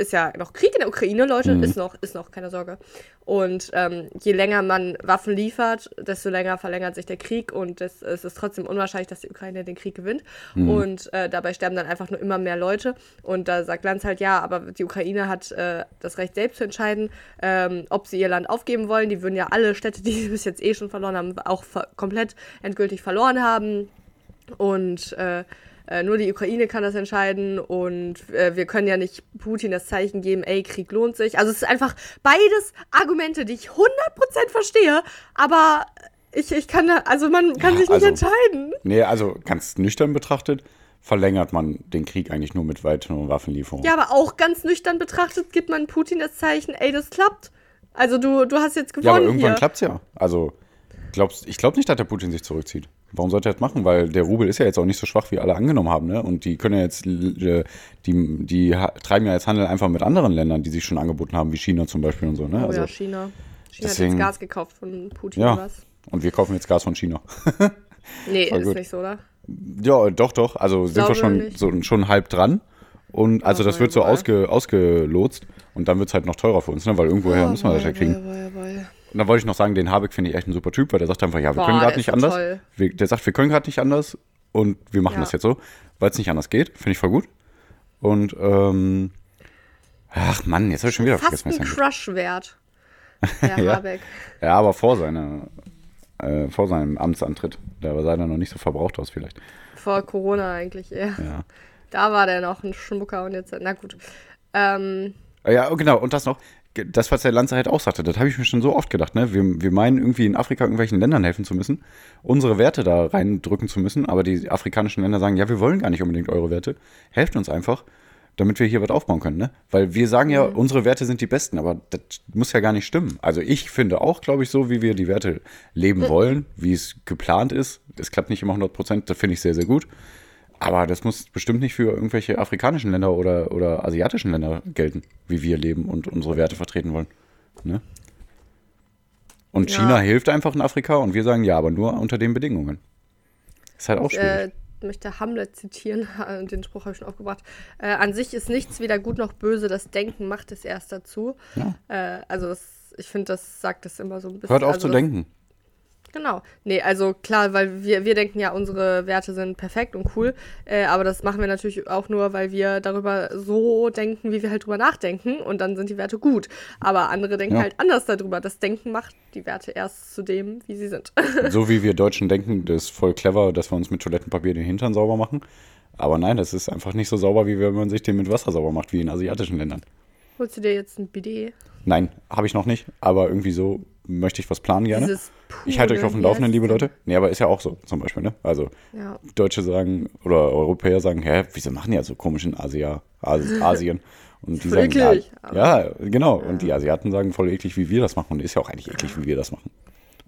ist ja noch Krieg in der Ukraine, Leute, ist noch, ist noch, keine Sorge. Und ähm, je länger man Waffen liefert, desto länger verlängert sich der Krieg und es, es ist trotzdem unwahrscheinlich, dass die Ukraine den Krieg gewinnt. Und äh, dabei sterben dann einfach nur immer mehr Leute. Und da sagt Lanz halt, ja, aber die Ukraine hat äh, das Recht selbst zu entscheiden, ähm, ob sie ihr Land aufgeben wollen. Die würden ja alle Städte, die sie bis jetzt eh schon verloren haben, auch ver komplett endgültig verloren haben. Und äh, äh, nur die Ukraine kann das entscheiden und äh, wir können ja nicht Putin das Zeichen geben, ey, Krieg lohnt sich. Also es ist einfach beides Argumente, die ich 100% verstehe, aber ich, ich kann also man kann Ja, sich nicht also- entscheiden. nee, also ganz nüchtern betrachtet, verlängert man den Krieg eigentlich nur mit weiteren Waffenlieferungen. Ja, aber auch ganz nüchtern betrachtet gibt man Putin das Zeichen, ey, das klappt. Also du, du hast jetzt Ja, aber gewonnen irgendwann hier. klappt's ja. Also, glaubst, ich glaube nicht, dass der Putin sich zurückzieht. Warum sollte er das machen? Weil der Rubel ist ja jetzt auch nicht so schwach, wie alle angenommen haben, ne? Und die können ja jetzt, äh, die, die treiben ja jetzt Handel einfach mit anderen Ländern, die sich schon angeboten haben, wie China zum Beispiel und so, ne? Oh also, ja, China. China deswegen- hat jetzt Gas gekauft von Putin ja. was? Und wir kaufen jetzt Gas von China. Nee, ist gut. nicht so, oder? Ja, doch, doch. Also sind wir schon, so, schon halb dran. Und also das wird so ausge, ausgelotst und dann wird es halt noch teurer für uns, ne? weil irgendwoher müssen wir das ja kriegen. Jawohl, jawohl, jawohl. Und dann wollte ich noch sagen, den Habeck finde ich echt ein super Typ, weil der sagt einfach, ja, wir Boah, können gerade nicht anders. toll. Wir, der sagt, wir können gerade nicht anders und wir machen Ja. das jetzt so, weil es nicht anders geht. Finde ich voll gut. Und ähm, ach Mann, jetzt habe ich schon wieder Fast vergessen. ein was ich Crush wert. Der Ja. Habeck. Ja, aber vor seiner, äh, vor seinem Amtsantritt. Da sah er noch nicht so verbraucht aus vielleicht. Vor Corona eigentlich eher. Ja. Da war der noch ein Schmucker und jetzt, na gut. Ähm, Ja, genau, und das noch, das, was der Lanze halt auch sagte, das habe ich mir schon so oft gedacht, ne? Wir, wir meinen irgendwie in Afrika irgendwelchen Ländern helfen zu müssen, unsere Werte da reindrücken zu müssen, aber die afrikanischen Länder sagen, ja, wir wollen gar nicht unbedingt eure Werte, helft uns einfach, damit wir hier was aufbauen können, ne? Weil wir sagen ja, unsere Werte sind die besten, aber das muss ja gar nicht stimmen. Also ich finde auch, glaube ich, so, wie wir die Werte leben wollen, wie es geplant ist. Es klappt nicht immer 100 Prozent, das finde ich sehr, sehr gut. Aber das muss bestimmt nicht für irgendwelche afrikanischen Länder oder, oder asiatischen Länder gelten, wie wir leben und unsere Werte vertreten wollen. Ne? Und Ja. China hilft einfach in Afrika und wir sagen ja, aber nur unter den Bedingungen. Ist halt auch ich schwierig. äh, möchte Hamlet zitieren, den Spruch habe ich schon aufgebracht. Äh, an sich ist nichts weder gut noch böse, das Denken macht es erst dazu. Ja. Äh, also das, ich finde, das sagt es immer so ein bisschen. Hört auf also zu denken. Genau. Nee, also klar, weil wir, wir denken ja, unsere Werte sind perfekt und cool. Äh, aber das machen wir natürlich auch nur, weil wir darüber so denken, wie wir halt drüber nachdenken. Und dann sind die Werte gut. Aber andere denken Ja. halt anders darüber. Das Denken macht die Werte erst zu dem, wie sie sind. So wie wir Deutschen denken, das ist voll clever, dass wir uns mit Toilettenpapier den Hintern sauber machen. Aber nein, das ist einfach nicht so sauber, wie wenn man sich den mit Wasser sauber macht, wie in asiatischen Ländern. Holst du dir jetzt ein Bidet? Nein, habe ich noch nicht, aber irgendwie so möchte ich was planen gerne. Dieses ich halte euch auf dem Laufenden, liebe Leute. Nee, aber ist ja auch so, zum Beispiel, ne? Also, Ja. Deutsche sagen oder Europäer sagen, hä, wieso machen die ja so komisch in Asia, As- Asien? Und die sagen, eklig, ja, ja, genau. Und die Asiaten sagen voll eklig, wie wir das machen. Und ist ja auch eigentlich eklig, wie wir das machen.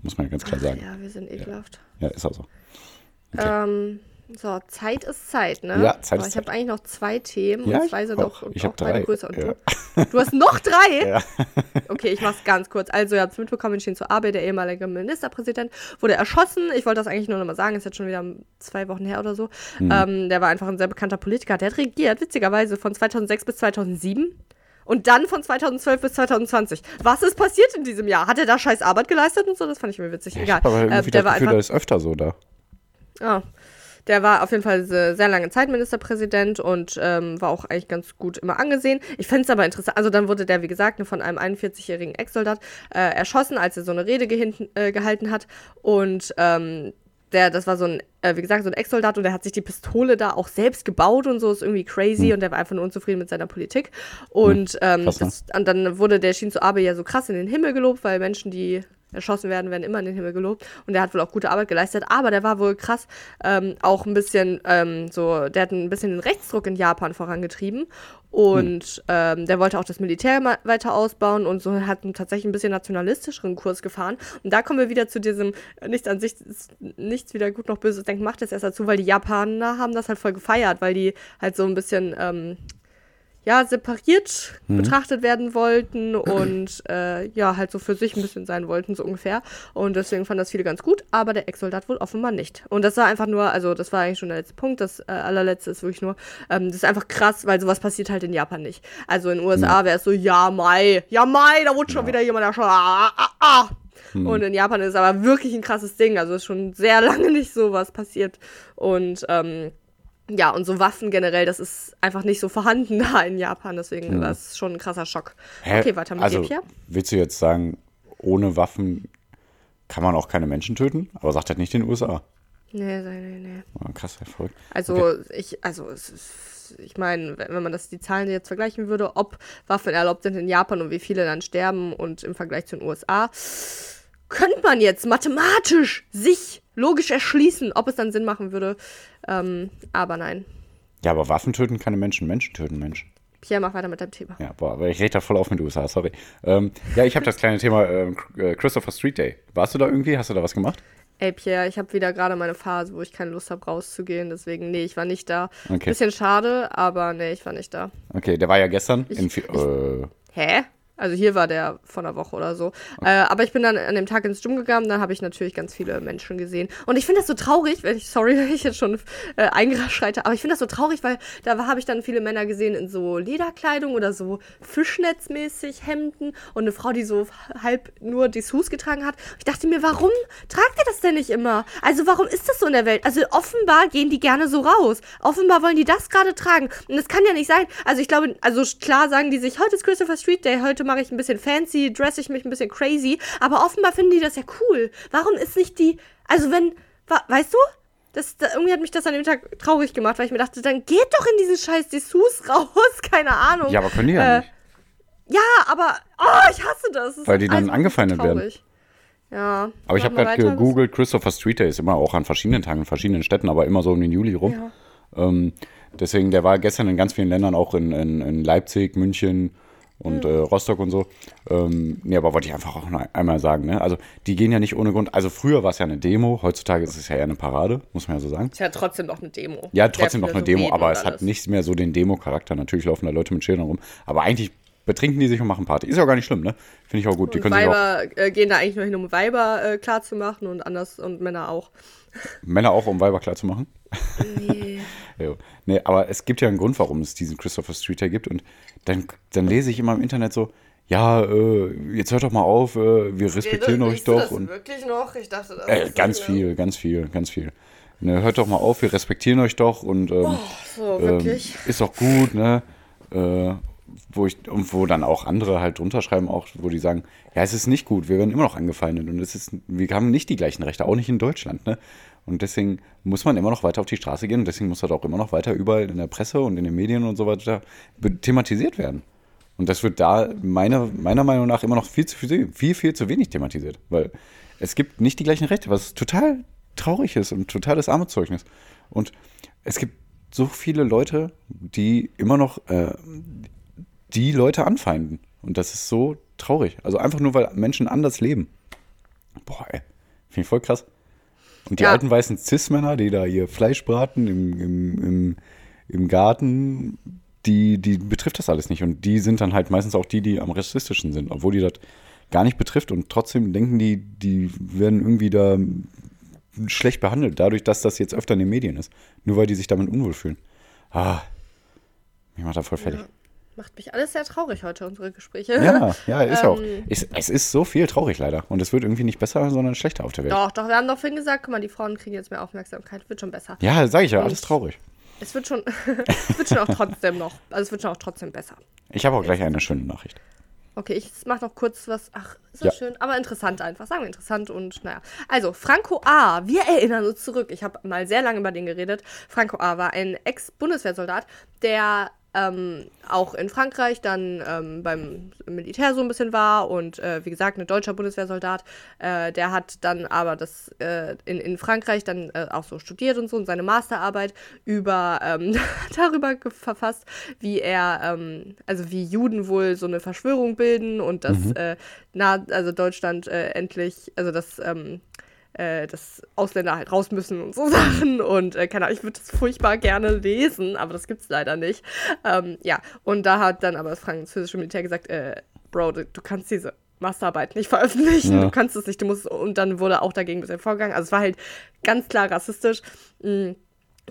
Muss man ja ganz klar sagen. Ja, wir sind ekelhaft. Ja, ist auch so. Ähm, so, Zeit ist Zeit, ne? Ja, Zeit Aber ist ich habe eigentlich noch zwei Themen Ja, und ich zwei sind auch. Ich auch drei. größer. Und Ja. du? du hast noch drei? Ja. Okay, ich mach's ganz kurz. Also, ihr habt es mitbekommen, Shinzo Abe, der ehemalige Ministerpräsident, wurde erschossen. Ich wollte das eigentlich nur noch mal sagen, ist jetzt schon wieder zwei Wochen her oder so. Mhm. Ähm, der war einfach ein sehr bekannter Politiker. Der hat regiert, witzigerweise, von 2006 bis 2007. Und dann von 2012 bis 2020. Was ist passiert in diesem Jahr? Hat er da scheiß Arbeit geleistet und so? Das fand ich mir witzig. Ich Egal. habe aber irgendwie Äh, der das war Gefühl, einfach das ist öfter so da. Ah. Der war auf jeden Fall se- sehr lange Zeit Ministerpräsident und ähm, war auch eigentlich ganz gut immer angesehen. Ich finde es aber interessant. Also dann wurde der, wie gesagt, von einem 41-jährigen Ex-Soldat äh, erschossen, als er so eine Rede gehinten, äh, gehalten hat. Und ähm, der, das war so ein, äh, wie gesagt, so ein Ex-Soldat und der hat sich die Pistole da auch selbst gebaut und so, ist irgendwie crazy und der war einfach nur unzufrieden mit seiner Politik. Und, ähm, Krass, ne? das, und dann wurde der Shinzo Abe ja so krass in den Himmel gelobt, weil Menschen, die erschossen werden, werden immer in den Himmel gelobt. Und der hat wohl auch gute Arbeit geleistet, aber der war wohl krass ähm, auch ein bisschen ähm, so, der hat ein bisschen den Rechtsdruck in Japan vorangetrieben. Und ähm, der wollte auch das Militär weiter ausbauen und so hat einen tatsächlich ein bisschen nationalistischeren Kurs gefahren. Und da kommen wir wieder zu diesem, äh, nichts an sich, ist nichts wieder gut noch böses denken, macht es erst dazu, weil die Japaner haben das halt voll gefeiert, weil die halt so ein bisschen, ähm, ja, separiert betrachtet werden wollten und äh, ja, halt so für sich ein bisschen sein wollten, so ungefähr. Und deswegen fanden das viele ganz gut, aber der Ex-Soldat wohl offenbar nicht. Und das war einfach nur, also das war eigentlich schon der letzte Punkt, das äh, allerletzte ist wirklich nur, ähm, das ist einfach krass, weil sowas passiert halt in Japan nicht. Also in den USA wäre es so, ja, Mai, ja, Mai, da wurde schon wieder jemand erschossen. Ah, ah, ah. Und in Japan ist es aber wirklich ein krasses Ding. Also ist schon sehr lange nicht sowas passiert. Und ähm, ja, und so Waffen generell, das ist einfach nicht so vorhanden da in Japan. Deswegen war es schon ein krasser Schock. Hä? Okay, weiter mit also, dir, Pia. Willst du jetzt sagen, ohne Waffen kann man auch keine Menschen töten? Aber sagt das nicht den USA. Nee, nee, nee, nee. Oh, krass, Erfolg. Also ich, also es ist, ich meine, wenn wenn man das die Zahlen jetzt vergleichen würde, ob Waffen erlaubt sind in Japan und wie viele dann sterben und im Vergleich zu den USA, könnte man jetzt mathematisch sich logisch erschließen, ob es dann Sinn machen würde. Ähm, aber nein. Ja, aber Waffen töten keine Menschen, Menschen töten Menschen. Pierre, mach weiter mit deinem Thema. Ja, boah, aber ich rede da voll auf mit den USA, sorry. Ähm, ja, ich habe das kleine Thema ähm, äh, Christopher Street Day. Warst du da irgendwie? Hast du da was gemacht? Ey, Pierre, ich habe wieder gerade meine Phase, wo ich keine Lust habe, rauszugehen. Deswegen, nee, ich war nicht da. Okay. Bisschen schade, aber nee, ich war nicht da. Okay, der war ja gestern in Vi- äh, Hä? Also hier war der von einer Woche oder so. Äh, aber ich bin dann an dem Tag ins Gym gegangen, dann habe ich natürlich ganz viele Menschen gesehen. Und ich finde das so traurig, wenn ich, sorry, wenn ich jetzt schon äh, eingeschreite, aber ich finde das so traurig, weil da habe ich dann viele Männer gesehen in so Lederkleidung oder so Fischnetzmäßig Hemden und eine Frau, die so halb nur Dessous getragen hat. Ich dachte mir, warum tragt ihr das denn nicht immer? Also warum ist das so in der Welt? Also offenbar gehen die gerne so raus. Offenbar wollen die das gerade tragen. Und das kann ja nicht sein. Also ich glaube, also klar sagen die sich, heute ist Christopher Street Day, heute mache ich ein bisschen fancy, dress ich mich ein bisschen crazy. Aber offenbar finden die das ja cool. Warum ist nicht die, also wenn, weißt du? Das, da, irgendwie hat mich das an dem Tag traurig gemacht, weil ich mir dachte, dann geht doch in diesen scheiß Dessous raus, keine Ahnung. ja, aber können die ja Äh, nicht. Ja, aber, oh, ich hasse das. Das Weil die dann alles angefeindet werden. Ja. Aber ich habe gerade gegoogelt, Christopher Street Day ist immer auch an verschiedenen Tagen in verschiedenen Städten, aber immer so um den Juli rum. Ja. Ähm, deswegen, der war gestern in ganz vielen Ländern, auch in, in, in Leipzig, München und äh, Rostock und so. Ähm, nee, aber wollte ich einfach auch noch einmal sagen, ne? Also, die gehen ja nicht ohne Grund. Also, früher war es ja eine Demo, heutzutage ist es ja eher eine Parade, muss man ja so sagen. Ist ja trotzdem noch eine Demo. Ja, trotzdem noch eine Demo, aber es hat nicht mehr so den Demo-Charakter. Natürlich laufen da Leute mit Schildern rum, aber eigentlich betrinken die sich und machen Party. Ist ja auch gar nicht schlimm, ne? Finde ich auch gut. Die können sich auch, Weiber äh, gehen da eigentlich nur hin, um Weiber äh, klar zu machen und anders und Männer auch. Männer auch, um Weiber klar zu machen. Nee. Nee, aber es gibt ja einen Grund, warum es diesen Christopher Street Day gibt. Und dann, dann lese ich immer im Internet so, ja, äh, jetzt hört doch mal auf, äh, wir respektieren euch doch. Und, wirklich noch? Ich dachte, das äh, ganz viel, ganz viel, ganz viel. Ne, hört doch mal auf, wir respektieren euch doch und ähm, So, ähm, ist doch gut, ne? Äh, wo ich, und wo dann auch andere halt drunter schreiben, auch, wo die sagen, ja, es ist nicht gut, wir werden immer noch angefeindet und es ist, wir haben nicht die gleichen Rechte, auch nicht in Deutschland, ne? Und deswegen muss man immer noch weiter auf die Straße gehen und deswegen muss das auch immer noch weiter überall in der Presse und in den Medien und so weiter thematisiert werden. Und das wird da meiner, meiner Meinung nach immer noch viel zu viel, viel, viel zu wenig thematisiert. Weil es gibt nicht die gleichen Rechte, was total traurig ist und totales Armutszeugnis. Und es gibt so viele Leute, die immer noch äh, die Leute anfeinden. Und das ist so traurig. Also einfach nur, weil Menschen anders leben. Boah, ey. Finde ich voll krass. Und die Ja. alten weißen Cis-Männer, die da ihr Fleisch braten im, im, im, im Garten, die, die betrifft das alles nicht. Und die sind dann halt meistens auch die, die am rassistischen sind, obwohl die das gar nicht betrifft. Und trotzdem denken die, die werden irgendwie da schlecht behandelt, dadurch, dass das jetzt öfter in den Medien ist. Nur weil die sich damit unwohl fühlen. Ah, mich macht da voll fertig. Ja. Macht mich alles sehr traurig heute, unsere Gespräche. Ja, ja, ist ja auch. Ähm. Es, es ist so viel traurig leider. Und es wird irgendwie nicht besser, sondern schlechter auf der Welt. Doch, doch, wir haben doch vorhin gesagt, guck mal, die Frauen kriegen jetzt mehr Aufmerksamkeit, wird schon besser. Ja, sage ich ja, Und- alles traurig. Es wird schon, es wird schon auch trotzdem noch, also es wird schon auch trotzdem besser. Ich habe auch gleich eine schöne Nachricht. Okay, ich mach noch kurz was. Ach, ist Ja. das schön, aber interessant einfach. Sagen wir interessant und naja. Also, Franco A., wir erinnern uns zurück. Ich habe mal sehr lange über den geredet. Franco A. war ein Ex-Bundeswehrsoldat, der ähm, auch in Frankreich dann ähm, beim Militär so ein bisschen war und äh, wie gesagt, ein deutscher Bundeswehrsoldat. Äh, der hat dann aber das äh, in, in Frankreich dann äh, auch so studiert und so und seine Masterarbeit über ähm, darüber verfasst, wie er, ähm, also wie Juden wohl so eine Verschwörung bilden und dass äh, na, also Deutschland äh, endlich, also dass ähm, äh, dass Ausländer halt raus müssen und so Sachen. Und äh, keine Ahnung, ich würde das furchtbar gerne lesen, aber das gibt's leider nicht. Ähm, ja, und da hat dann aber das französische Militär gesagt, äh, Bro, du, du kannst diese Masterarbeit nicht veröffentlichen, Ja. du kannst es nicht, du musst, und dann wurde auch dagegen ein bisschen vorgegangen. Also es war halt ganz klar rassistisch. Mm.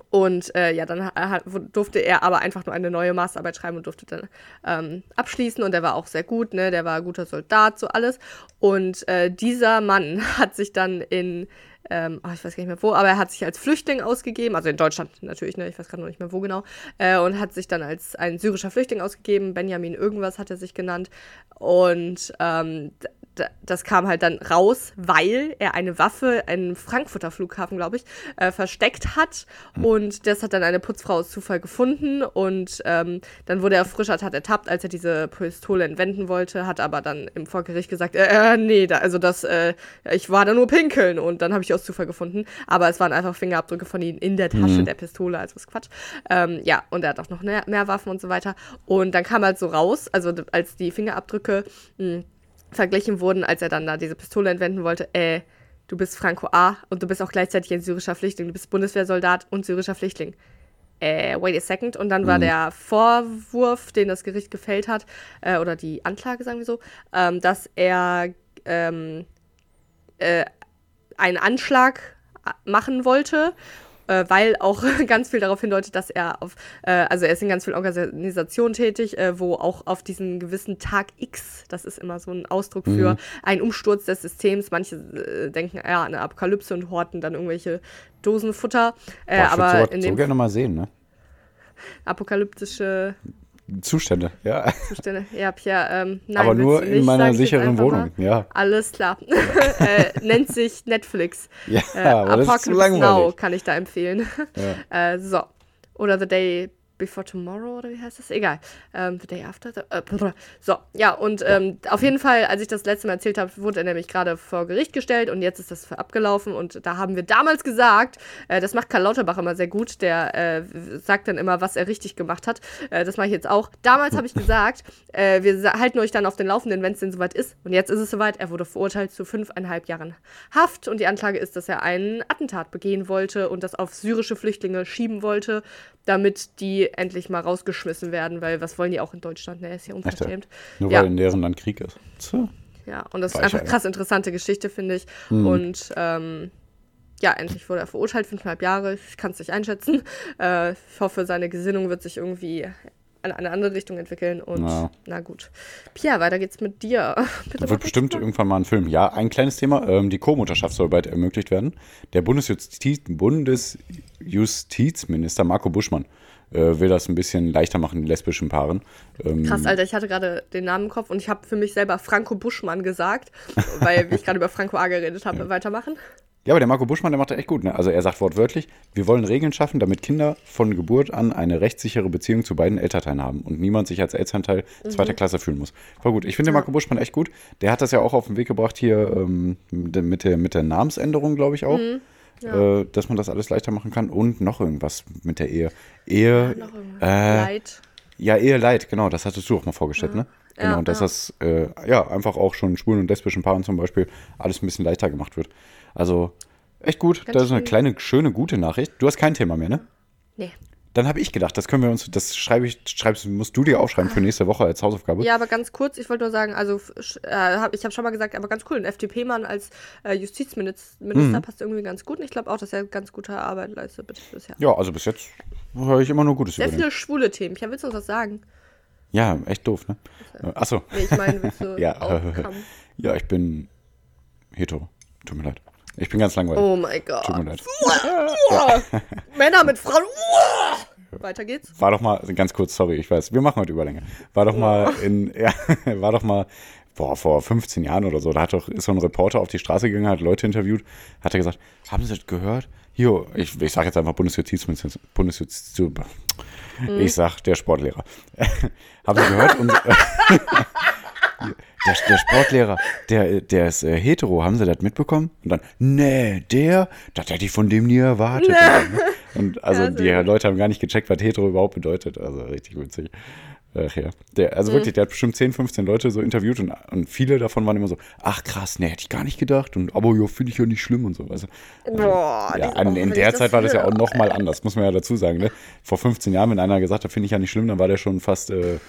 Und äh, ja, dann ha- hat, durfte er aber einfach nur eine neue Masterarbeit schreiben und durfte dann ähm, abschließen. Und der war auch sehr gut, ne? Der war ein guter Soldat, so alles. Und äh, dieser Mann hat sich dann in, ähm, ach, ich weiß gar nicht mehr wo, aber er hat sich als Flüchtling ausgegeben, also in Deutschland natürlich, ne? Ich weiß gerade noch nicht mehr wo genau. Äh, und hat sich dann als ein syrischer Flüchtling ausgegeben. Benjamin irgendwas hat er sich genannt. Und ähm, das kam halt dann raus, weil er eine Waffe einen Frankfurter Flughafen, glaube ich, äh, versteckt hat. Und das hat dann eine Putzfrau aus Zufall gefunden. Und ähm, dann wurde er frisch hat ertappt, als er diese Pistole entwenden wollte, hat aber dann im Vorgericht gesagt, äh, äh, nee, da, also das, äh, ich war da nur pinkeln. Und dann habe ich aus Zufall gefunden. Aber es waren einfach Fingerabdrücke von ihm in der Tasche der Pistole, also was Quatsch. Ähm, ja, und er hat auch noch mehr, mehr Waffen und so weiter. Und dann kam halt so raus, also als die Fingerabdrücke mh, verglichen wurden, als er dann da diese Pistole entwenden wollte, äh, du bist Franco A. und du bist auch gleichzeitig ein syrischer Flüchtling. Du bist Bundeswehrsoldat und syrischer Flüchtling. Äh, wait a second. Und dann war der Vorwurf, den das Gericht gefällt hat, äh, oder die Anklage, sagen wir so, ähm, dass er ähm, äh, einen Anschlag machen wollte, äh, weil auch ganz viel darauf hindeutet, dass er auf, äh, also er ist in ganz vielen Organisationen tätig, äh, wo auch auf diesen gewissen Tag X, das ist immer so ein Ausdruck für einen Umsturz des Systems. Manche äh, denken ja an eine Apokalypse und horten dann irgendwelche Dosenfutter, äh, Boah, ich aber würde in so, so dem gerne mal sehen, ne? apokalyptische Zustände, ja. Zustände. Ja, Pia, ähm, nein, Aber nur in meiner sicheren Wohnung, mal. ja. Alles klar. äh, nennt sich Netflix. Ja, Äh, aber das ist zu Apocalypse Now langweilig. kann ich da empfehlen. Ja. äh, so. Oder The Day Before Tomorrow oder wie heißt das? Egal. Ähm, the Day After. The, äh, so, ja, und ähm, auf jeden Fall, als ich das letzte Mal erzählt habe, wurde er nämlich gerade vor Gericht gestellt und jetzt ist das abgelaufen und da haben wir damals gesagt, äh, das macht Karl Lauterbach immer sehr gut, der äh, sagt dann immer, was er richtig gemacht hat. Äh, das mache ich jetzt auch. Damals habe ich gesagt, äh, wir halten euch dann auf den Laufenden, wenn es denn soweit ist. Und jetzt ist es soweit. Er wurde verurteilt zu fünfeinhalb Jahren Haft und die Anklage ist, dass er einen Attentat begehen wollte und das auf syrische Flüchtlinge schieben wollte, damit die endlich mal rausgeschmissen werden, weil was wollen die auch in Deutschland? Ne, ist ja unverschämt. Nur Ja. weil in deren Land Krieg ist. So. Ja, und das ist Weicher, einfach ja. krass interessante Geschichte, finde ich. Mhm. Und ähm, ja, endlich wurde er verurteilt, fünfeinhalb Jahre. Ich kann es nicht einschätzen. Äh, ich hoffe, seine Gesinnung wird sich irgendwie in eine andere Richtung entwickeln. Und Ja. na gut. Pia, weiter geht's mit dir. Bitte Da wird bestimmt mal. irgendwann mal ein Film. Ja, ein kleines Thema. Ähm, die Co-Mutterschaft soll bald ermöglicht werden. Der Bundesjustiz, Bundesjustizminister Marco Buschmann äh, will das ein bisschen leichter machen, lesbischen Paaren. Ähm, Krass, Alter, ich hatte gerade den Namen im Kopf und ich habe für mich selber Franco Buschmann gesagt, weil ich gerade über Franco A geredet habe. Weitermachen. Ja, aber der Marco Buschmann, der macht das echt gut. Ne? Also er sagt wortwörtlich, wir wollen Regeln schaffen, damit Kinder von Geburt an eine rechtssichere Beziehung zu beiden Elternteilen haben und niemand sich als Elternteil zweiter Klasse fühlen muss. War gut. Ich finde den Marco Buschmann echt gut. Der hat das ja auch auf den Weg gebracht hier ähm, mit, der, mit der Namensänderung, glaube ich auch. Äh, dass man das alles leichter machen kann. Und noch irgendwas mit der Ehe. Ehe. Irgendwas. Äh, Leid. Ja, Ehe leid, genau, das hattest du auch mal vorgestellt, ne? Genau, Ja, und dass ja. das äh, ja einfach auch schon schwulen und lesbischen Paaren zum Beispiel alles ein bisschen leichter gemacht wird. Also echt gut, Ganz das ist eine schön. kleine, schöne, gute Nachricht. Du hast kein Thema mehr, ne? Nee. Dann habe ich gedacht, das können wir uns, das schreibe ich, schreibst, musst du dir aufschreiben für nächste Woche als Hausaufgabe. Ja, aber ganz kurz, ich wollte nur sagen, also äh, ich habe schon mal gesagt, aber ganz cool, ein FDP-Mann als äh, Justizminister Mhm. passt irgendwie ganz gut. Und ich glaube auch, dass er ganz gute Arbeit leistet bis- bisher. Ja, also bis jetzt höre ich immer nur Gutes Sehr über viele schwule Themen. Ja, willst du uns was sagen? Ja, echt doof, ne? Äh, Achso. Nee, ich meine, willst du Ja, aufkommen? ja, ich bin hetero. Tut mir leid. Ich bin ganz langweilig. Oh mein Gott. Tut mir leid. Uah. Männer mit Frauen. Weiter geht's. War doch mal, ganz kurz, sorry, ich weiß, wir machen heute Überlänge. War doch mal in, ja, war doch mal, boah, vor 15 Jahren oder so, da hat doch, ist so ein Reporter auf die Straße gegangen, hat Leute interviewt, hat er gesagt, haben Sie das gehört? Hier, ich, ich sage jetzt einfach Bundesjustizminister, Bundesjustiz, ich sag der Sportlehrer. haben Sie gehört? Und, der, der Sportlehrer, der, der ist äh, hetero, haben Sie das mitbekommen? Und dann, nee, der, das hätte ich von dem nie erwartet. Und also Ja, die. Leute haben gar nicht gecheckt, was hetero überhaupt bedeutet. Also richtig witzig. Ach ja. Der, also wirklich, der hat bestimmt 10, 15 Leute so interviewt und, und viele davon waren immer so, ach krass, nee, hätte ich gar nicht gedacht. Und aber ja, finde ich ja nicht schlimm und so. Also, Boah, ja, an, in der Zeit war das ja auch höre. noch mal anders, muss man ja dazu sagen. Ne? Vor 15 Jahren, wenn einer gesagt hat, finde ich ja nicht schlimm, dann war der schon fast äh,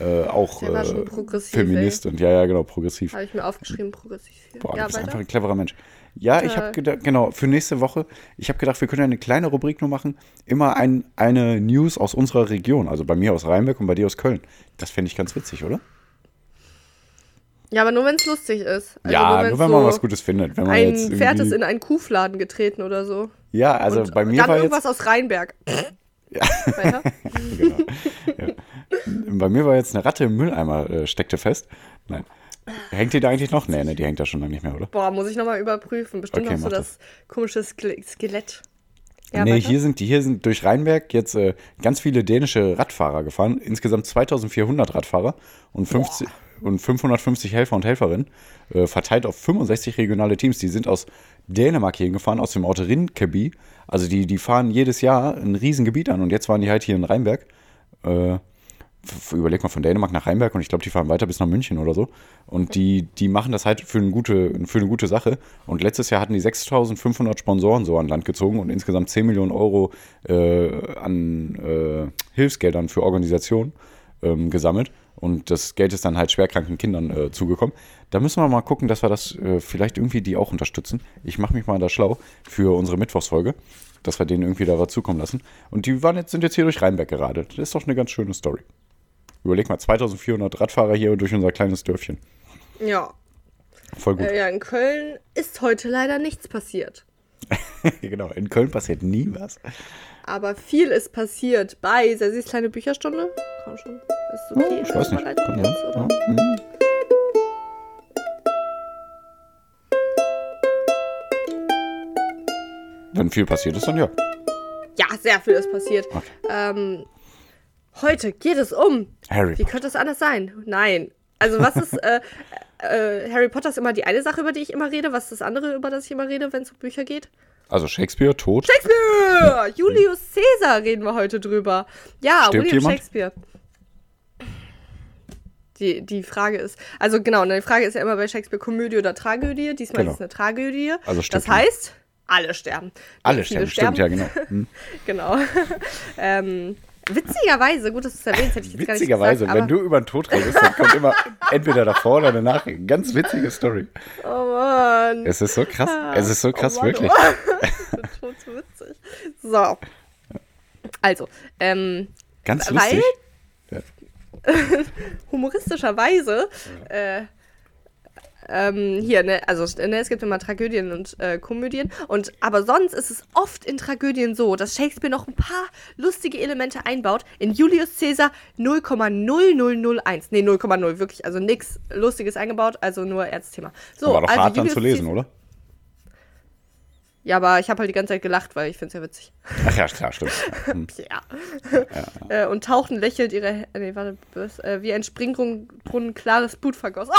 äh, auch äh, Feminist und ja, ja, genau, progressiv. Habe ich mir aufgeschrieben, progressiv. Boah, ja, du bist weiter. einfach ein cleverer Mensch. Ja, ich habe Toll. gedacht, genau, für nächste Woche, ich habe gedacht, wir können eine kleine Rubrik nur machen. Immer ein, eine News aus unserer Region, also bei mir aus Rheinberg und bei dir aus Köln. Das fände ich ganz witzig, oder? Ja, aber nur wenn es lustig ist. Also ja, wenn's nur wenn man so was Gutes findet. Wenn man Ein jetzt Pferd ist in einen Kuhfladen getreten oder so. Ja, also Und bei mir dann war irgendwas jetzt, aus Rheinberg. Weiter? genau, ja. Bei mir war jetzt eine Ratte im Mülleimer, äh, steckte fest. Nein. Hängt die da eigentlich noch? Nee, ne, die hängt da schon lange nicht mehr, oder? Boah, muss ich nochmal überprüfen. Bestimmt Okay, noch so mach das komische Ske- Skelett. Ja, nee, weiter? hier sind die hier sind durch Rheinberg jetzt äh, ganz viele dänische Radfahrer gefahren. Insgesamt 2400 Radfahrer und, 50, und 550 Helfer und Helferinnen, äh, verteilt auf 65 regionale Teams. Die sind aus Dänemark hier gefahren, aus dem Ort Rinkeby. Also die, die fahren jedes Jahr ein Riesengebiet an und jetzt waren die halt hier in Rheinberg. Äh, überleg mal von Dänemark nach Rheinberg und ich glaube, die fahren weiter bis nach München oder so. Und die, die machen das halt für eine, gute, für eine gute Sache. Und letztes Jahr hatten die 6500 Sponsoren so an Land gezogen und insgesamt 10 Millionen Euro äh, an äh, Hilfsgeldern für Organisationen ähm, gesammelt. Und das Geld ist dann halt schwerkranken Kindern äh, zugekommen. Da müssen wir mal gucken, dass wir das äh, vielleicht irgendwie die auch unterstützen. Ich mache mich mal da schlau für unsere Mittwochsfolge, dass wir denen irgendwie da was zukommen lassen. Und die waren jetzt, sind jetzt hier durch Rheinberg geradelt. Das ist doch eine ganz schöne Story. Überleg mal, 2400 Radfahrer hier durch unser kleines Dörfchen. Ja. Voll gut. Äh, ja, in Köln ist heute leider nichts passiert. genau, in Köln passiert nie was. Aber viel ist passiert bei Sessis kleine Bücherstunde. Komm schon. Ist okay. Oh, ich weiß nicht. Jetzt, Ja, mhm. Wenn viel passiert ist, dann ja. Ja, sehr viel ist passiert. Okay. Ähm, heute geht es um. Harry. Wie könnte es anders sein? Nein. Also was ist, äh, äh, Harry Potter ist immer die eine Sache, über die ich immer rede. Was ist das andere, über das ich immer rede, wenn es um Bücher geht? Also Shakespeare tot. Shakespeare! Julius Caesar reden wir heute drüber. Ja, Stirbt William jemand? Shakespeare. Die, die Frage ist, also genau, ne, die Frage ist ja immer bei Shakespeare Komödie oder Tragödie. Diesmal Genau. ist es eine Tragödie. Also stirbt das heißt, alle sterben. Alle Viele sterben, stimmt, ja, genau. Hm. Genau. ähm, witzigerweise, gut, dass du es erwähnst, hätte ich jetzt gar nicht Witzigerweise, gesagt, wenn du über den Tod redest, dann kommt immer entweder davor oder danach ganz witzige Story. Oh Mann. Es ist so krass. Es ist so krass, oh Mann, wirklich. Oh. witzig. So. Also, ähm, Ganz Weil- lustig. humoristischerweise, äh, ähm, hier, ne, also ne, es gibt immer Tragödien und äh, Komödien. Und aber sonst ist es oft in Tragödien so, dass Shakespeare noch ein paar lustige Elemente einbaut. In Julius Caesar 0,0001. Nee, 0,0, wirklich, also nichts Lustiges eingebaut, also nur Erzthema. So, War doch also hart dann zu lesen, Caesar- oder? Ja, aber ich habe halt die ganze Zeit gelacht, weil ich finde es ja witzig. Ach ja, klar, stimmt. Ja. Hm. ja. Äh, und tauchten lächelnd ihre. Nee, warte, was, äh, wie ein Springbrunnen klares Blut vergoss.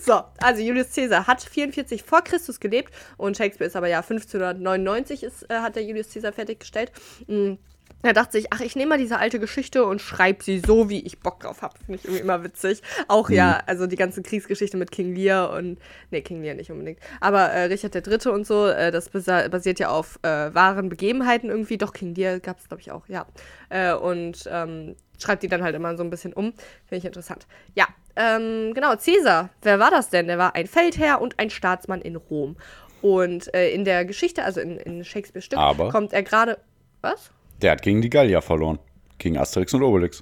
so, also Julius Caesar hat 44 vor Christus gelebt und Shakespeare ist aber ja 1599 ist, äh, hat der Julius Caesar fertiggestellt. Mhm. Er dachte sich, ach, ich nehme mal diese alte Geschichte und schreibe sie so, wie ich Bock drauf habe. Finde ich irgendwie immer witzig. Auch mhm. ja, also die ganze Kriegsgeschichte mit King Lear und, nee, King Lear nicht unbedingt, aber äh, Richard III. und so, äh, das basiert ja auf äh, wahren Begebenheiten irgendwie. Doch, King Lear gab es, glaube ich, auch, ja. Äh, und ähm, schreibt die dann halt immer so ein bisschen um. Finde ich interessant. Ja, ähm, genau, Caesar, wer war das denn? Der war ein Feldherr und ein Staatsmann in Rom. Und äh, in der Geschichte, also in, in Shakespeares Stück, aber kommt er gerade. Was? Der hat gegen die Gallier verloren. Gegen Asterix und Obelix.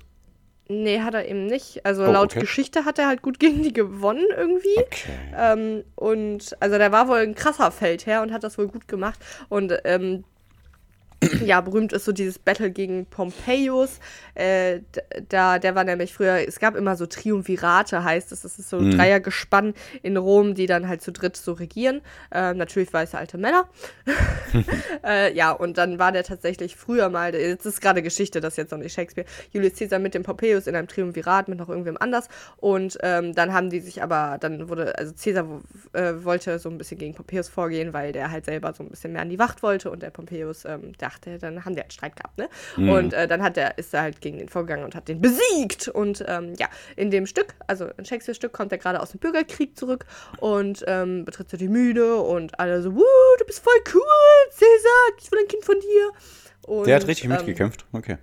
Nee, hat er eben nicht. Also oh, laut okay. Geschichte hat er halt gut gegen die gewonnen irgendwie. Okay. Ähm, und also der war wohl ein krasser Feldherr und hat das wohl gut gemacht. Und ähm, ja, berühmt ist so dieses Battle gegen Pompeius. Äh, da, der war nämlich früher, es gab immer so Triumvirate, heißt es. Das ist so ein mhm. Dreiergespann in Rom, die dann halt zu dritt so regieren. Äh, natürlich weiße alte Männer. äh, ja, und dann war der tatsächlich früher mal, jetzt ist gerade Geschichte, das ist jetzt noch nicht Shakespeare, Julius Caesar mit dem Pompeius in einem Triumvirat mit noch irgendwem anders. Und ähm, dann haben die sich aber, dann wurde, also Caesar äh, wollte so ein bisschen gegen Pompeius vorgehen, weil der halt selber so ein bisschen mehr an die Wacht wollte und der Pompeius, ähm, der dachte, dann haben die halt Streit gehabt, ne? Mhm. Und äh, dann hat er, ist er halt gegen den vorgegangen und hat den besiegt. Und ähm, ja, in dem Stück, also in Shakespeare-Stück, kommt er gerade aus dem Bürgerkrieg zurück und ähm, betritt so die Mühle und alle so, Wuh, du bist voll cool, Cäsar, ich will ein Kind von dir. Und, der hat richtig ähm, mitgekämpft, okay.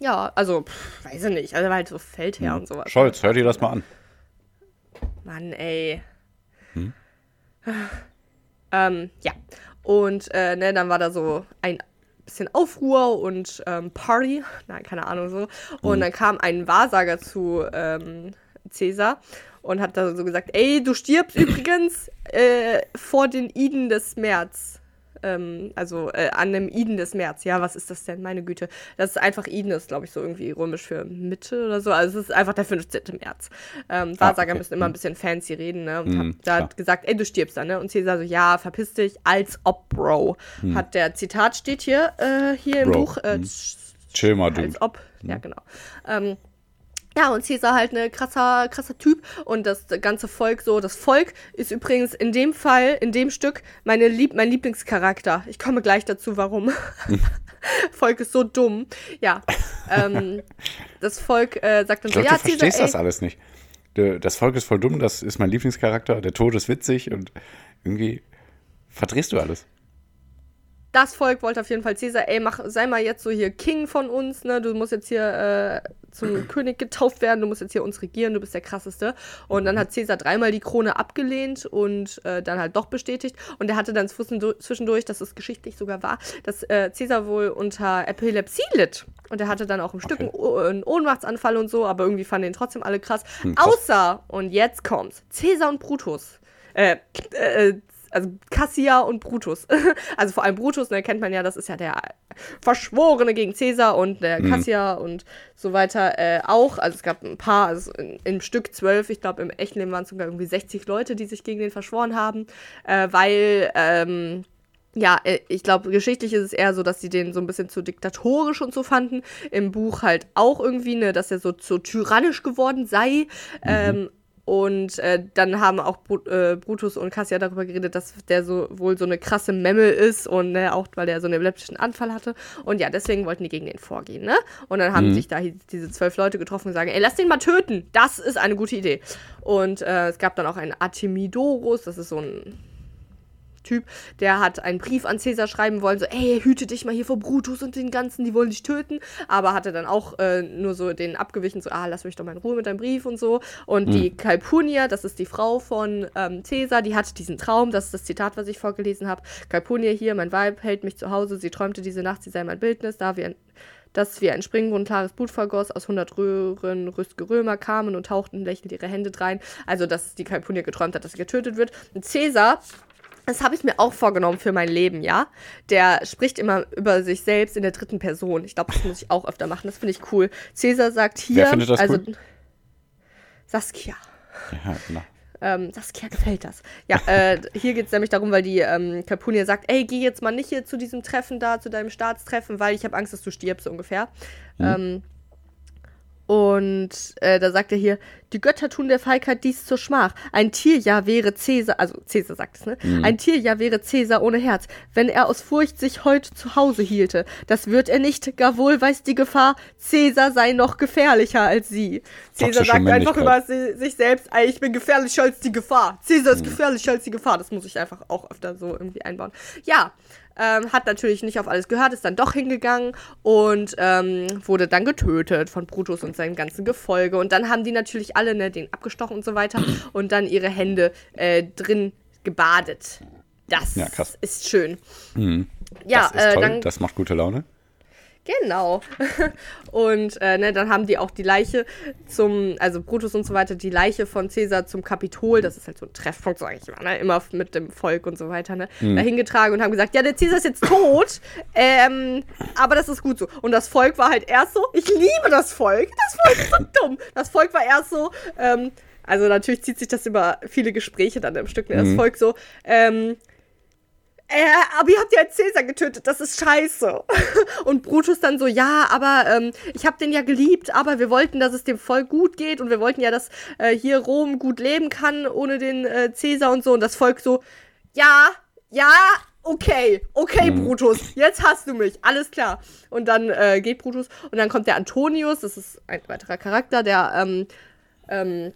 Ja, also, pff, weiß ich nicht. Also, er war halt so Feldherr mhm. und sowas. Scholz, hör dir das mal an. Mann, ey. Hm? ähm, ja. Und äh, ne, dann war da so ein bisschen Aufruhr und ähm, Party. Nein, keine Ahnung so. Und mhm. dann kam ein Wahrsager zu ähm, Cäsar und hat da so gesagt, ey, du stirbst übrigens äh, vor den Iden des März ähm, also äh, an dem Iden des März. Ja, was ist das denn? Meine Güte. Das ist einfach Iden, ist glaube ich so irgendwie römisch für Mitte oder so. Also es ist einfach der 15. März. Ähm, ah, Wahrsager okay. müssen immer ein mhm. bisschen fancy reden, ne? Und mm, hab da hat gesagt, ey, du stirbst dann, ne? Und Caesar so, ja, verpiss dich, als ob, Bro. Hm. Hat der Zitat steht hier, äh, hier im Buch. Äh, hm. Chill mal, du. Als ob, ja, genau. Ähm, ja, und Caesar halt ein krasser, krasser Typ und das ganze Volk so. Das Volk ist übrigens in dem Fall, in dem Stück, meine Lieb mein Lieblingscharakter. Ich komme gleich dazu, warum. Volk ist so dumm. Ja. Ähm, das Volk äh, sagt dann ich so, glaub, ja, du Caesar, verstehst ey, das alles nicht. Das Volk ist voll dumm, das ist mein Lieblingscharakter, der Tod ist witzig und irgendwie verdrehst du alles das Volk wollte auf jeden Fall Caesar, ey, mach, sei mal jetzt so hier King von uns, ne? Du musst jetzt hier äh, zum König getauft werden, du musst jetzt hier uns regieren, du bist der krasseste. Und dann hat Caesar dreimal die Krone abgelehnt und äh, dann halt doch bestätigt. Und er hatte dann zwischendurch, das ist geschichtlich sogar wahr, dass äh, Caesar wohl unter Epilepsie litt. Und er hatte dann auch im Stück okay. einen Ohnmachtsanfall und so, aber irgendwie fanden ihn trotzdem alle krass. Hm, krass. Außer, und jetzt kommt's, Caesar und Brutus. Äh, äh, also Cassia und Brutus. also vor allem Brutus, ne, kennt man ja, das ist ja der Verschworene gegen Cäsar und der mhm. Cassia und so weiter äh, auch. Also es gab ein paar, also in, im Stück zwölf, ich glaube im echten Leben waren es sogar irgendwie 60 Leute, die sich gegen den verschworen haben, äh, weil ähm, ja, äh, ich glaube, geschichtlich ist es eher so, dass sie den so ein bisschen zu diktatorisch und so fanden. Im Buch halt auch irgendwie, ne, dass er so, so tyrannisch geworden sei. Mhm. Ähm, und äh, dann haben auch Brut, äh, Brutus und Cassia darüber geredet, dass der so wohl so eine krasse Memmel ist und ne, auch weil er so einen epileptischen Anfall hatte. Und ja, deswegen wollten die gegen den vorgehen, ne? Und dann haben mhm. sich da diese zwölf Leute getroffen und sagen, ey, lass den mal töten. Das ist eine gute Idee. Und äh, es gab dann auch einen Artemidorus, das ist so ein Typ, der hat einen Brief an Caesar schreiben wollen, so, ey, hüte dich mal hier vor Brutus und den ganzen, die wollen dich töten. Aber hatte dann auch äh, nur so den abgewichen, so, ah, lass mich doch mal in Ruhe mit deinem Brief und so. Und mhm. die Calpunia, das ist die Frau von ähm, Caesar, die hat diesen Traum, das ist das Zitat, was ich vorgelesen habe. Calpunia hier, mein Weib, hält mich zu Hause, sie träumte diese Nacht, sie sei mein Bildnis, da wir dass wie ein Springbrunnen klares Blut vergoss, aus hundert Röhren rüstige Römer kamen und tauchten lächelnd ihre Hände drein. Also, dass die Calpunia geträumt hat, dass sie getötet wird. Und Caesar das habe ich mir auch vorgenommen für mein Leben, ja. Der spricht immer über sich selbst in der dritten Person. Ich glaube, das muss ich auch öfter machen. Das finde ich cool. Cäsar sagt hier. Wer findet das also, cool? Saskia. Ja, genau. Ähm, Saskia gefällt das. Ja, äh, hier geht es nämlich darum, weil die ähm, Calpurnia sagt, ey, geh jetzt mal nicht hier zu diesem Treffen da, zu deinem Staatstreffen, weil ich habe Angst, dass du stirbst, so ungefähr. Mhm. Ähm, und äh, da sagt er hier, die Götter tun der Feigheit dies zur Schmach. Ein Tier ja wäre Cäsar, also Cäsar sagt es, ne? Mhm. Ein Tier ja wäre Cäsar ohne Herz, wenn er aus Furcht sich heute zu Hause hielte. Das wird er nicht, gar wohl weiß die Gefahr, Cäsar sei noch gefährlicher als sie. Cäsar sagt einfach über sich selbst, ey, ich bin gefährlicher als die Gefahr. Cäsar ist mhm. gefährlicher als die Gefahr. Das muss ich einfach auch öfter so irgendwie einbauen. Ja, ähm, hat natürlich nicht auf alles gehört, ist dann doch hingegangen und ähm, wurde dann getötet von Brutus und seinem ganzen Gefolge. Und dann haben die natürlich alle ne, den abgestochen und so weiter und dann ihre Hände äh, drin gebadet. Das ja, ist schön. Mhm. Ja, das, ist äh, dann, das macht gute Laune. Genau. Und äh, ne, dann haben die auch die Leiche zum, also Brutus und so weiter, die Leiche von Caesar zum Kapitol, das ist halt so ein Treffpunkt, sag ich mal, ne, immer mit dem Volk und so weiter, ne, mhm. dahingetragen und haben gesagt, ja, der Caesar ist jetzt tot, ähm, aber das ist gut so. Und das Volk war halt erst so, ich liebe das Volk, das Volk ist so dumm. Das Volk war erst so, ähm, also natürlich zieht sich das über viele Gespräche dann im Stück, ne, das mhm. Volk so, ähm, äh, aber ihr habt ja Cäsar getötet, das ist scheiße. Und Brutus dann so, ja, aber ähm, ich hab den ja geliebt, aber wir wollten, dass es dem Volk gut geht und wir wollten ja, dass äh, hier Rom gut leben kann ohne den äh, Cäsar und so. Und das Volk so, ja, ja, okay, okay, mhm. Brutus, jetzt hast du mich, alles klar. Und dann äh, geht Brutus und dann kommt der Antonius, das ist ein weiterer Charakter, der ähm, ähm,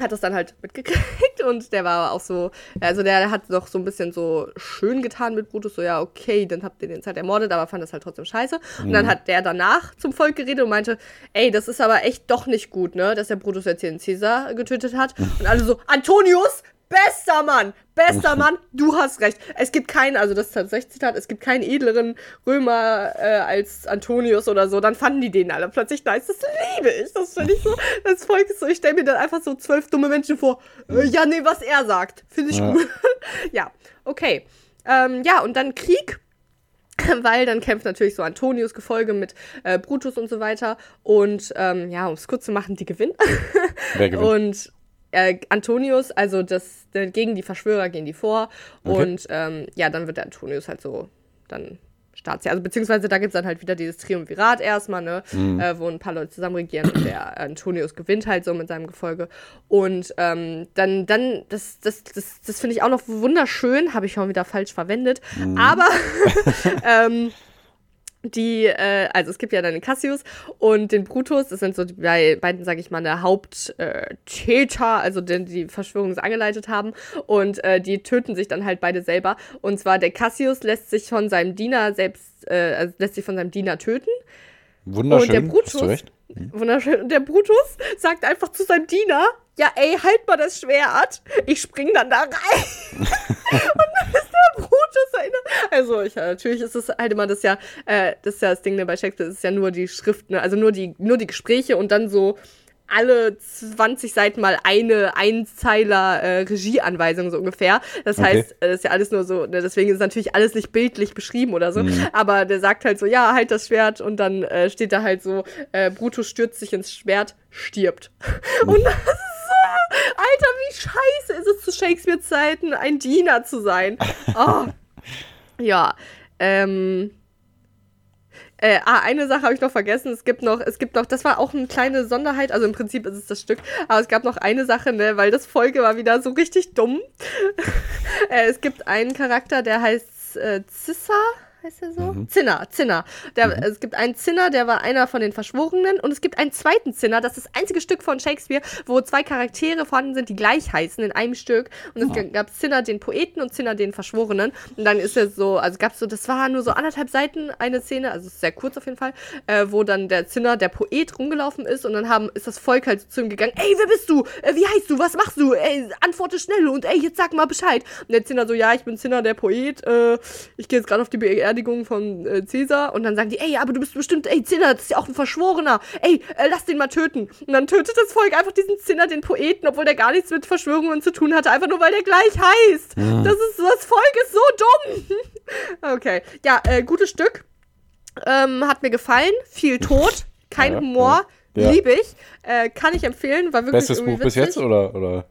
hat das dann halt mitgekriegt und der war auch so, also der hat noch so ein bisschen so schön getan mit Brutus, so ja, okay, dann habt ihr den Zeit ermordet, aber fand das halt trotzdem scheiße. Mhm. Und dann mhm. hat der danach zum Volk geredet und meinte, ey, das ist aber echt doch nicht gut, ne, dass der Brutus jetzt hier den Cäsar getötet hat. Und alle so, Antonius, Bester Mann, bester Mann, du hast recht. Es gibt keinen, also das ist tatsächlich Zitat, es gibt keinen edleren Römer äh, als Antonius oder so. Dann fanden die den alle plötzlich nice. Das liebe ich. Das finde ich so. Das Volk ist so, ich stelle mir dann einfach so zwölf dumme Menschen vor. Äh, ja, nee, was er sagt. Finde ich ja. gut. ja, okay. Ähm, ja, und dann Krieg weil dann kämpft natürlich so Antonius Gefolge mit äh, Brutus und so weiter. Und ähm, ja, um es kurz zu machen, die gewinnen. Wer gewinnt? Und äh, Antonius, also das, gegen die Verschwörer gehen die vor okay. und ähm, ja, dann wird der Antonius halt so dann Staatsherr. Also beziehungsweise da gibt es dann halt wieder dieses Triumvirat erstmal, ne, mhm. äh, wo ein paar Leute zusammen regieren und der Antonius gewinnt halt so mit seinem Gefolge. Und ähm, dann, dann, das, das, das, das finde ich auch noch wunderschön, habe ich schon wieder falsch verwendet, mhm. aber ähm, die, äh, also es gibt ja dann den Cassius und den Brutus, das sind so die beiden, sage ich mal, der Haupttäter, äh, also die, die Verschwörung angeleitet haben und äh, die töten sich dann halt beide selber. Und zwar der Cassius lässt sich von seinem Diener selbst, äh, also lässt sich von seinem Diener töten. Wunderschön, und der Brutus, hast du recht. Mhm. Wunderschön. Und der Brutus sagt einfach zu seinem Diener, ja ey, halt mal das Schwert, ich spring dann da rein. und dann ist Brutus erinnert. Also, ich, natürlich ist es halt immer das ja, äh, das ist ja das Ding ne, bei Shakespeare, ist ja nur die Schrift, ne, also nur die, nur die Gespräche und dann so alle 20 Seiten mal eine Einzeiler äh, Regieanweisung so ungefähr. Das okay. heißt, das ist ja alles nur so, ne, deswegen ist natürlich alles nicht bildlich beschrieben oder so. Mhm. Aber der sagt halt so, ja, halt das Schwert und dann äh, steht da halt so, äh, Brutus stürzt sich ins Schwert, stirbt. Mhm. Und das ist so, Alter, wie scheiße ist es zu Shakespeare-Zeiten, ein Diener zu sein. Oh. Ja, ähm äh, ah, eine Sache habe ich noch vergessen. Es gibt noch, es gibt noch, das war auch eine kleine Sonderheit, also im Prinzip ist es das Stück, aber es gab noch eine Sache, ne, weil das Folge war wieder so richtig dumm. äh, es gibt einen Charakter, der heißt äh, Zissa heißt er so? Mhm. Zinner, Zinner. Der, mhm. Es gibt einen Zinner, der war einer von den Verschworenen und es gibt einen zweiten Zinner, das ist das einzige Stück von Shakespeare, wo zwei Charaktere vorhanden sind, die gleich heißen in einem Stück. Und es oh. gab Zinner den Poeten und Zinner den Verschworenen. Und dann ist er so, also gab es so, das war nur so anderthalb Seiten eine Szene, also sehr kurz auf jeden Fall, äh, wo dann der Zinner, der Poet rumgelaufen ist und dann haben, ist das Volk halt zu ihm gegangen, ey, wer bist du? Äh, wie heißt du? Was machst du? Ey, antworte schnell und ey, jetzt sag mal Bescheid. Und der Zinner so, ja, ich bin Zinner, der Poet, äh, ich gehe jetzt gerade auf die BR Beerdigung von äh, Caesar und dann sagen die, ey, aber du bist bestimmt, ey, Zinner, das ist ja auch ein Verschworener. Ey, äh, lass den mal töten. Und dann tötet das Volk einfach diesen Zinner, den Poeten, obwohl der gar nichts mit Verschwörungen zu tun hatte, einfach nur weil der gleich heißt. Mhm. Das ist, das Volk ist so dumm. okay. Ja, äh, gutes Stück. Ähm, hat mir gefallen. Viel Tod. Kein ja, Humor. Ja. Liebe ich. Äh, kann ich empfehlen. War wirklich Bestes Buch bis jetzt oder? oder?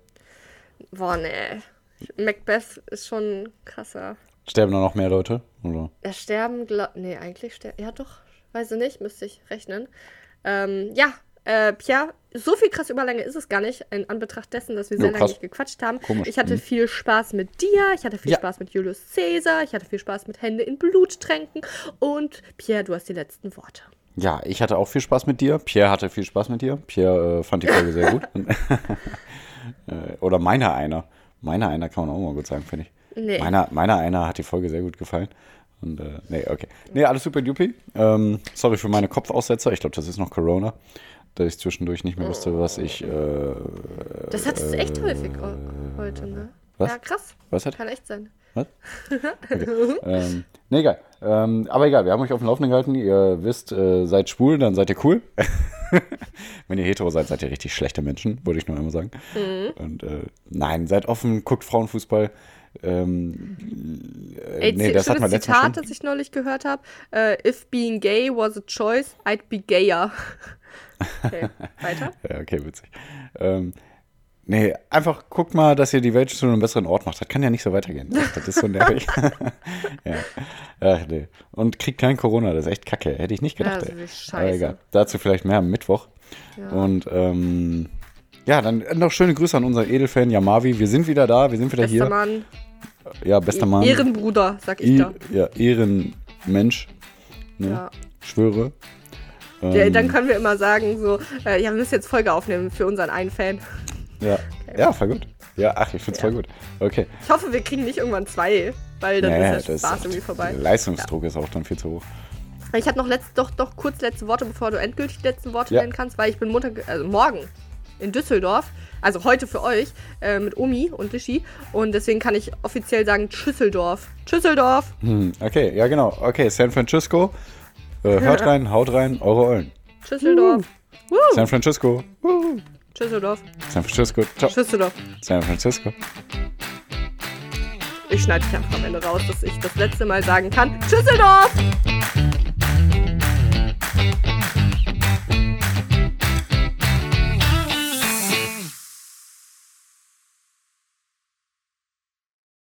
Boah, nee. Macbeth ist schon krasser. Sterben da noch mehr Leute? Oder? Ja, sterben, glaub, nee, eigentlich sterben, ja doch, weiß ich nicht, müsste ich rechnen. Ähm, ja, äh, Pierre, so viel krass Überlänge ist es gar nicht, in Anbetracht dessen, dass wir Ja, sehr lange krass. nicht gequatscht haben. Komisch. Ich hatte Mhm. viel Spaß mit dir, ich hatte viel Ja. Spaß mit Julius Caesar, ich hatte viel Spaß mit Hände in Blut tränken und Pierre, du hast die letzten Worte. Ja, ich hatte auch viel Spaß mit dir. Pierre hatte viel Spaß mit dir. Pierre äh, fand die Folge sehr gut. äh, oder meiner einer. Meiner einer kann man auch mal gut sagen, finde ich. Nee. Meiner, meiner einer hat die Folge sehr gut gefallen. Und, äh, nee, okay. Nee, alles super dupi. Ähm, sorry für meine Kopfaussetzer. Ich glaube, das ist noch Corona. Dass ich zwischendurch nicht mehr wusste, was ich. Äh, Das hat es echt häufig äh, heute, ne? was? Ja, krass. was hat? Kann echt sein. Was? Okay. ähm, nee, egal. Ähm, aber egal, wir haben euch auf dem Laufenden gehalten. Ihr wisst, äh, seid schwul, dann seid ihr cool. Wenn ihr hetero seid, seid ihr richtig schlechte Menschen, wollte ich nur einmal sagen. Und äh, nein, seid offen, guckt Frauenfußball. Ähm, äh, Ey, nee, das hat man letztes Zitat, schon. das ich neulich gehört habe. Äh, If being gay was a choice, I'd be gayer. Okay, weiter. Ja, okay, witzig. Ähm, nee, einfach guckt mal, dass ihr die Welt zu einem besseren Ort macht. Das kann ja nicht so weitergehen. Das, das ist so nervig. ja. Ach nee. Und kriegt kein Corona, das ist echt kacke. Hätte ich nicht Ja, gedacht. das ist ey. wirklich Aber scheiße. egal. Dazu vielleicht mehr am Mittwoch. Ja. Und ähm, ja, dann noch schöne Grüße an unseren Edelfan Yamavi. Wir sind wieder da, wir sind wieder Bester hier. Mann. Ja, bester Mann. Ehrenbruder, sag ich I, da. ja, Ehrenmensch. Ne? Ja. Schwöre. Ähm, Ja, dann können wir immer sagen, so, äh, ja, wir müssen jetzt Folge aufnehmen für unseren einen Fan. ja. ja, voll gut. Ja, ach, ich find's Ja. voll gut. Okay. Ich hoffe, wir kriegen nicht irgendwann zwei, weil dann Naja, ist der das Spaß ist- irgendwie vorbei. Der Leistungsdruck ist auch dann viel zu hoch. Ich habe noch letzt, doch, doch kurz letzte Worte, bevor du endgültig die letzten Worte Ja. nennen kannst, weil ich bin Montag, also morgen in Düsseldorf, also heute für euch, äh, mit Omi und Lischi. Und deswegen kann ich offiziell sagen Schüsseldorf. Schüsseldorf! Hm, okay, ja genau. Okay, San Francisco. Äh, hört rein, haut rein, eure Eulen. Schüsseldorf! Woo! San Francisco. Woo. Schüsseldorf! San Francisco. Ciao. Schüsseldorf! San Francisco. Ich schneide dich einfach am Ende raus, dass ich das letzte Mal sagen kann. Schüsseldorf!